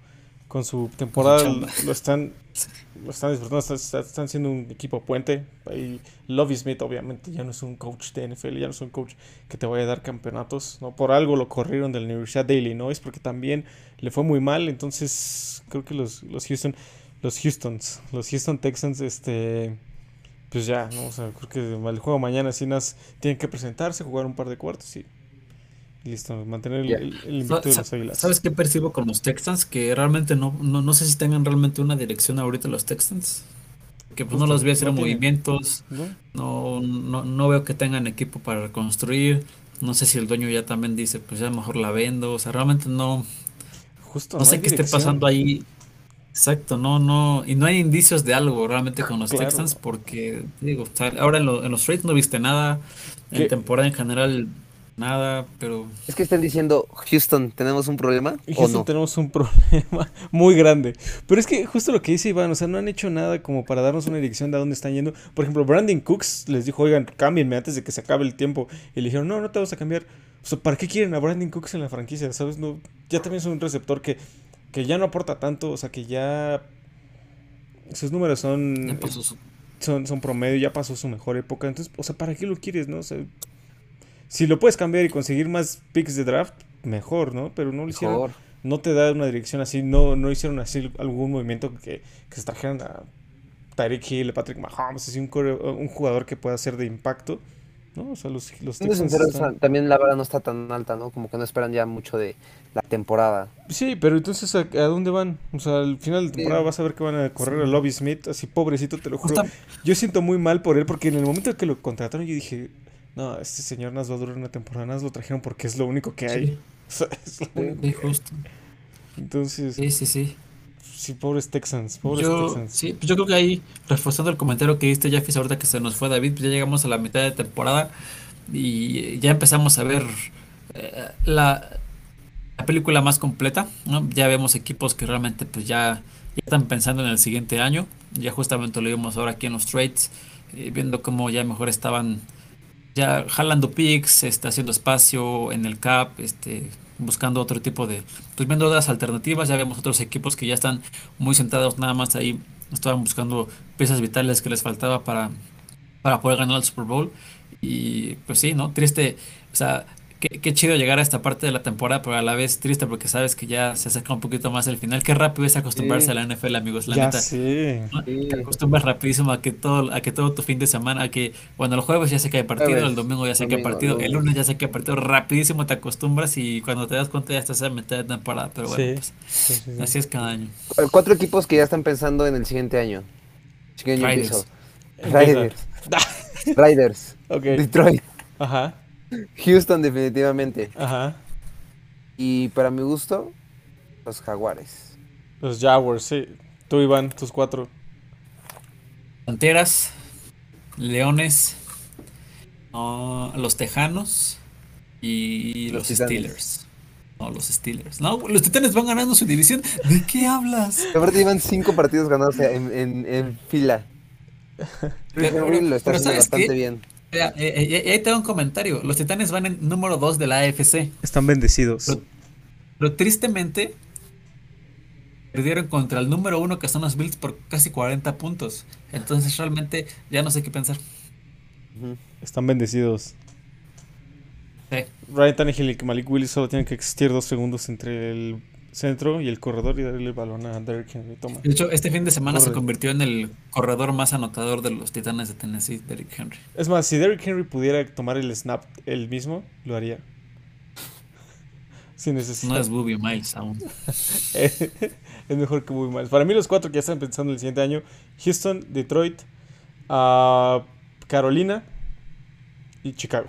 con su temporada, lo están están disfrutando, están, siendo un equipo puente. Y Lovey Smith, obviamente, ya no es un coach de NFL, ya no es un coach que te vaya a dar campeonatos. ¿no? Por algo lo corrieron de la Universidad de Illinois, porque también le fue muy mal. Entonces, creo que los, los Houston, los Houstons, los Houston Texans, este. Pues ya, ¿no? O sea, creo que el juego mañana, si tienen que presentarse, jugar un par de cuartos y Listo, mantener el, invito de las águilas. ¿Sabes qué percibo con los Texans? Que realmente no, no, sé si tengan realmente una dirección ahorita los Texans. Que pues no los veo hacer movimientos. ¿No? No, no, veo que tengan equipo para reconstruir. No sé si el dueño ya también dice, pues ya mejor la vendo. O sea, realmente no. Justo, no, sé qué esté pasando ahí. Exacto, no, no. Y no hay indicios de algo realmente con los Texans. Porque, digo, ahora en, en los trades no viste nada. En temporada en general nada, pero... Es que están diciendo, Houston, ¿tenemos un problema? Houston, tenemos un problema muy grande. Pero es que justo lo que dice Iván, o sea, no han hecho nada como para darnos una dirección de a dónde están yendo. Por ejemplo, Brandon Cooks les dijo, oigan, cámbienme antes de que se acabe el tiempo. Y le dijeron, no, no te vamos a cambiar. O sea, ¿para qué quieren a Brandon Cooks en la franquicia? ¿Sabes? No, ya también es un receptor que, que ya no aporta tanto, o sea, que ya... Sus números son... Son, son promedio, ya pasó su mejor época. Entonces, o sea, ¿para qué lo quieres, no? O sea, si lo puedes cambiar y conseguir más picks de draft, mejor, ¿no? Pero no lo hicieron. No te da una dirección así, no, no hicieron así algún movimiento que, que se trajeran a Tyreek Hill, Patrick Mahomes, así un, un jugador que pueda ser de impacto. ¿no? O sea, los, los También la vara no está tan alta, ¿no? Como que no esperan ya mucho de la temporada. Sí, pero entonces, ¿a, dónde van? O sea, al final de temporada vas a ver que van a correr a Lobby Smith, así pobrecito, te lo juro. Yo siento muy mal por él, porque en el momento que lo contrataron, yo dije, no, este señor nos va a durar una temporada, nos lo trajeron porque es lo único que hay. es justo. Entonces. Sí, sí, sí. Sí, pobres Texans, pobres yo, Texans. Sí, pues yo creo que ahí, reforzando el comentario que diste, Jeffy, ahorita que se nos fue David, pues ya llegamos a la mitad de temporada y ya empezamos a ver eh, la, la película más completa. ¿no? Ya vemos equipos que realmente pues ya, están pensando en el siguiente año. Ya justamente lo vimos ahora aquí en los trades, eh, viendo cómo ya mejor estaban ya jalando picks, está haciendo espacio en el cap, este, buscando otro tipo de, pues viendo otras alternativas. Ya vemos otros equipos que ya están muy sentados nada más ahí, estaban buscando piezas vitales que les faltaba para, para poder ganar el Super Bowl. Y pues sí, ¿no? Triste, o sea, Qué, chido llegar a esta parte de la temporada, pero a la vez triste porque sabes que ya se acerca un poquito más el final. Qué rápido es acostumbrarse a la NFL, amigos. La neta. Sí. Te acostumbras rapidísimo a que todo, a que todo tu fin de semana, a que cuando el jueves ya sé que hay partido, el domingo ya sé que hay partido, el lunes ya sé que hay partido, rapidísimo te acostumbras y cuando te das cuenta ya estás a mitad de temporada. Pero bueno, pues, así es cada año. Cuatro equipos que ya están pensando en el siguiente año. Raiders. Raiders. Raiders. Detroit. Ajá. Houston definitivamente. Ajá. Y para mi gusto, los Jaguares. Los Jaguars, sí. Tú, Iván, tus cuatro. Panteras, Leones, los Tejanos y los, Steelers. No, los Steelers. No, los Titanes van ganando su división. ¿De qué hablas? Aparte llevan cinco partidos ganados en, en, fila. Pero, lo está haciendo bastante bien. Eh, eh, ahí te un comentario. Los Titanes van en número 2 de la AFC. Están bendecidos. Pero, tristemente perdieron contra el número 1 que son los Bills por casi 40 puntos. Entonces realmente ya no sé qué pensar. Están bendecidos. Sí. Ryan Tannehill y Malik Willis solo tienen que existir dos segundos entre el centro y el corredor y darle el balón a Derrick Henry. Toma. De hecho, este fin de semana se convirtió en el corredor más anotador de los Titanes de Tennessee, Derrick Henry. Es más, si Derrick Henry pudiera tomar el snap él mismo, lo haría. Sin necesidad. No es Booby Miles aún. es mejor que Booby Miles. Para mí los cuatro que ya están pensando el siguiente año, Houston, Detroit, uh, Carolina y Chicago.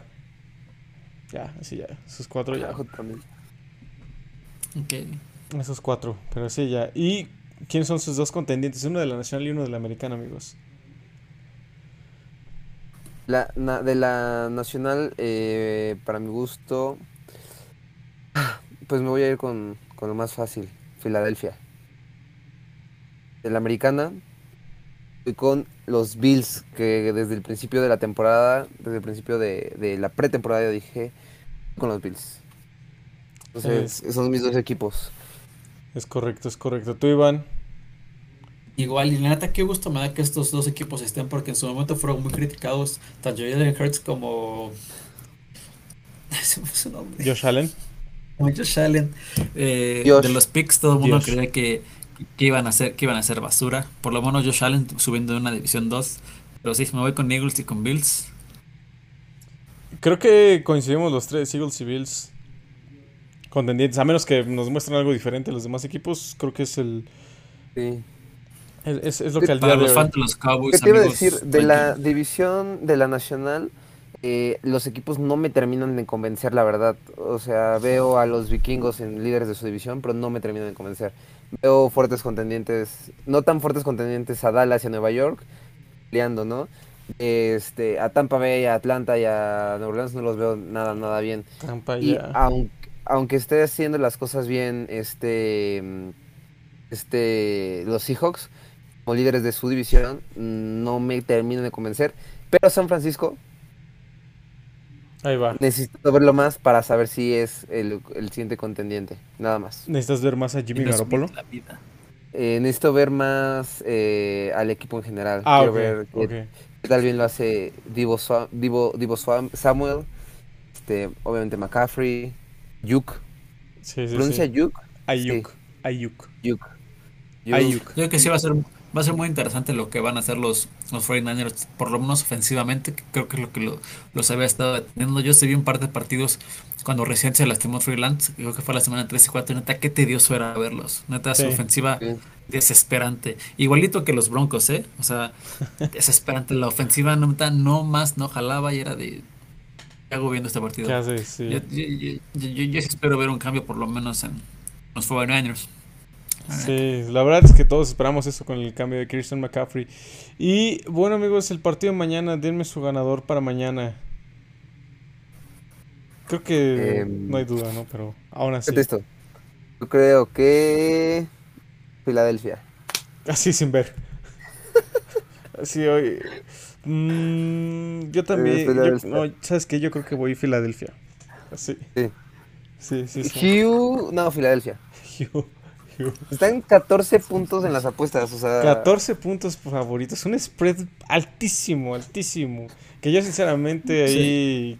Ya, así ya. Esos cuatro ya. Ok. Esos cuatro, pero sí, ya. ¿Y quiénes son sus dos contendientes? Uno de la nacional y uno de la americana, amigos. La, de la nacional, eh, para mi gusto, pues me voy a ir con, lo más fácil, Filadelfia. De la americana, y con los Bills, que desde el principio de la temporada, desde el principio de, de la pretemporada, yo dije, con los Bills. Entonces, son mis dos equipos. Es correcto, es correcto. ¿Tú, Iván? Igual, y la neta, qué gusto me da que estos dos equipos estén, porque en su momento fueron muy criticados, tanto Jalen Hurts como. su nombre. Josh Allen. Josh Allen. Eh, de los picks, todo el mundo creía que, iban a ser, que iban a ser basura. Por lo menos Josh Allen subiendo de una división 2. Pero sí, me voy con Eagles y con Bills. Creo que coincidimos los tres, Eagles y Bills contendientes, a menos que nos muestren algo diferente los demás equipos, creo que es el... Sí. Es, es, lo que al día de hoy... los Cowboys, te iba a decir? De la división de la Nacional, eh, los equipos no me terminan de convencer, la verdad. O sea, veo a los vikingos en líderes de su división, pero no me terminan de convencer. Veo fuertes contendientes, no tan fuertes contendientes a Dallas y a Nueva York, peleando, ¿no? Este, a Tampa Bay, a Atlanta y a Nueva Orleans no los veo nada, nada bien. Tampa y aunque aunque esté haciendo las cosas bien, este, este, los Seahawks, como líderes de su división, no me terminan de convencer. Pero San Francisco, Ahí va. Necesito verlo más para saber si es el, siguiente contendiente. Nada más. ¿Necesitas ver más a Jimmy Garoppolo? Eh, necesito ver más eh, al equipo en general. Ah, Quiero ver qué, tal bien lo hace Divo, Divo Samuel. Este, obviamente McCaffrey. Yuk. Sí, sí, ¿Pronuncia Yuk? Ayuk. Ayuk. Yuk. Ayuk. Yo creo que sí va a ser va a ser muy interesante lo que van a hacer los, los 49ers, por lo menos ofensivamente, creo que es lo que lo, los había estado teniendo. Yo se vi un par de partidos cuando recién se lastimó Freelance, creo que fue la semana 3 y 4, neta, qué tedioso era verlos. Neta, su ofensiva desesperante. Igualito que los Broncos, ¿eh? O sea, desesperante. La ofensiva neta, no más, no jalaba y era de hago viendo este partido? Yo, espero ver un cambio por lo menos en los 49ers. Sí, la verdad es que todos esperamos eso con el cambio de Christian McCaffrey. Y bueno amigos, el partido de mañana, denme su ganador para mañana. Creo que em, no hay duda, ¿no? Pero aún así. Yo creo que Filadelfia. Así sin ver. Así hoy. Mm, yo también. yo- no, ¿sabes qué? Yo creo que voy a Filadelfia. Sí. Sí, sí, sí. Hugh, no, Filadelfia. Hugh. Están 14 puntos en las apuestas, o sea. 14 puntos favoritos. Un spread altísimo, altísimo. Que yo sinceramente ahí.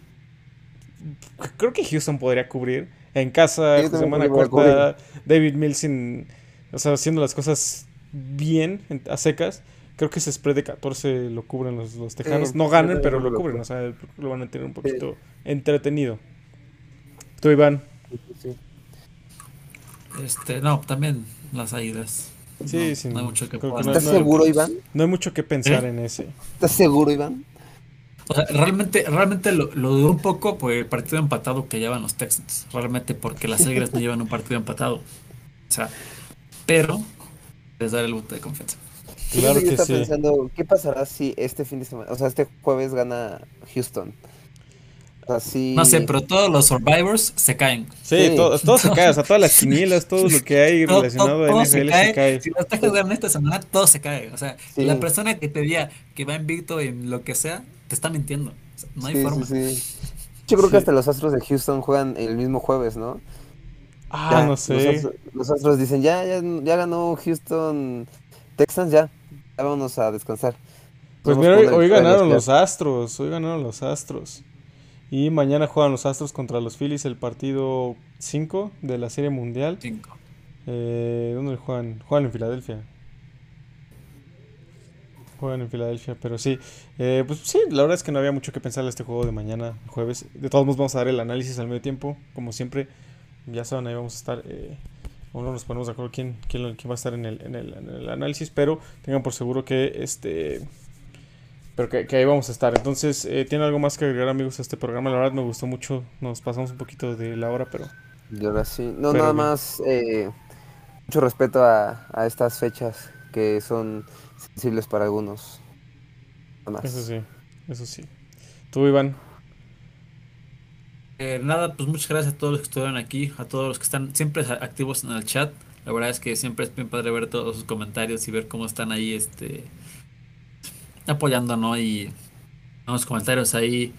Creo que Houston podría cubrir. En casa, también semana corta. David Mills sin- o sea, haciendo las cosas bien, en- a secas. Creo que ese spread de 14 lo cubren los, los tejanos. Sí, no ganan, pero lo cubren. O sea, lo van a tener un poquito entretenido. Tú, Iván. Sí. Este, no, también las águilas. Sí, no, sí, no hay mucho que que no- ¿Estás no- seguro, Iván? No hay mucho que pensar ¿Eh? en ese. ¿Estás seguro, Iván? O sea, realmente, realmente lo, lo un poco por el partido empatado que llevan los Texans. Realmente porque las Águilas no llevan un partido empatado. O sea, pero les daré el voto de confianza. Claro yo que estaba sí. pensando, ¿qué pasará si este fin de semana, o sea, este jueves gana Houston? O sea, sí. No sé, pero todos los Survivors se caen. Sí, Sí. todo, todo se cae, o sea, todas las quinielas, todo lo que hay relacionado todo- a NFL se cae. Si los Texans ganan esta semana, todo se cae. O sea, Sí. la persona que te diga que va invicto en lo que sea, te está mintiendo. O sea, no hay Sí, forma. sí, sí. Yo creo Sí. que hasta los Astros de Houston juegan el mismo jueves, ¿no? Ah, Ya, no Los sé. Astros, los Astros dicen, ya, ya, ya ganó Houston Texans, ya. Vámonos a descansar. Pues Vamos mira, hoy, ganaron los Astros, hoy ganaron los Astros. Y mañana juegan los Astros contra los Phillies, el partido 5 de la Serie Mundial. Eh, ¿Dónde juegan? Juegan en Filadelfia. Juegan en Filadelfia, pero sí. Eh, pues sí, la verdad es que no había mucho que pensar en este juego de mañana, jueves. De todos modos, vamos a dar el análisis al medio tiempo, como siempre. Ya saben, ahí vamos a estar. Eh, aún no nos ponemos de acuerdo quién, quién, va a estar en el, en, el, en el análisis, pero tengan por seguro que este. Pero que, que ahí vamos a estar. Entonces, eh, ¿tienen algo más que agregar, amigos, a este programa? La verdad me gustó mucho. Nos pasamos un poquito de la hora, pero. Y ahora sí. No, Pero nada más. eh, mucho respeto a, a estas fechas que son sensibles para algunos. Nada más. Eso sí, eso sí. Tú, Iván. Eh, nada, pues muchas gracias a todos los que estuvieron aquí, a todos los que están siempre activos en el chat. La verdad es que siempre es bien padre ver todos sus comentarios y ver cómo están ahí este apoyando, ¿no? Y en los comentarios ahí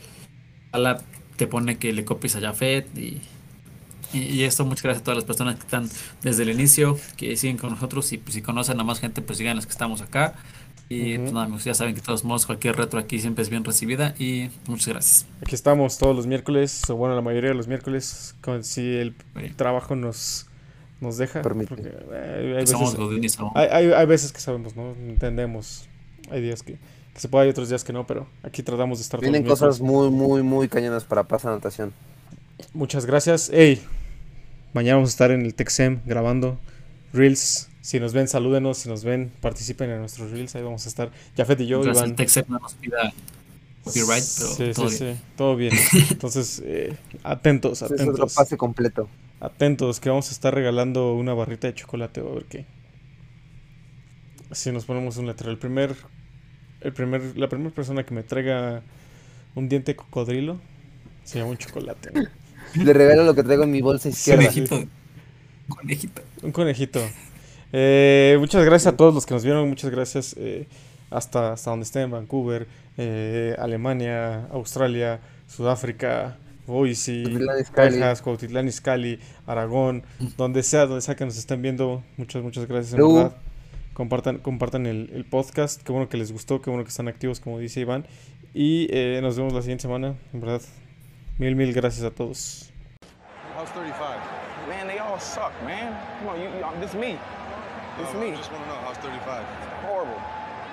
Ala te pone que le copies a Jafet y, y, y esto, muchas gracias a todas las personas que están desde el inicio, que siguen con nosotros y pues, si conocen a más gente, pues sigan los que estamos acá. Y Ujú. pues, nada, amigos, ya saben que de todos modos cualquier retro aquí siempre es bien recibida y muchas gracias. Aquí estamos todos los miércoles, o bueno, la mayoría de los miércoles, con, si el Sí. trabajo nos, nos deja. Permite. porque, eh, hay, Somos veces, godines hay, hay- hay veces que sabemos, ¿no? Entendemos. Hay días que, que se puede, hay otros días que no, pero aquí tratamos de estar todos Vienen los miércoles. cosas muy, muy, muy cañonas para Paz Anotación. Muchas gracias. Hey, mañana vamos a estar en el Texem grabando Reels. Si nos ven, salúdenos. Si nos ven, participen en nuestros Reels. Ahí vamos a estar. Jafet y yo, Mientras Iván. el Texep no nos pida copyright, pero sí, todo sí, bien. sí, todo bien. Entonces, eh, atentos, Es otro atentos. pase completo. Atentos, que vamos a estar regalando una barrita de chocolate. A ver qué. Si nos ponemos un letrero. El primer, el primer, la primera persona que me traiga un diente de cocodrilo se llama un chocolate. ¿no? Le regalo lo que traigo en mi bolsa izquierda. Conejito. Conejito. Un conejito. Eh, muchas gracias a todos los que nos vieron. Muchas gracias eh, hasta, hasta donde estén, Vancouver, eh, Alemania, Australia, Sudáfrica, Boise. Texas, Cuautitlán Izcalli, Aragón, donde sea, donde sea que nos estén viendo. Muchas, muchas gracias, en verdad. Compartan, compartan el, el podcast. Qué bueno que les gustó, qué bueno que están activos, como dice Iván. Y eh, nos vemos la siguiente semana. En verdad, mil, mil gracias a todos. How's 35? Man, they all suck, man. Come on, you, you this me. It's oh, me. Just want to know, how's 35? Horrible.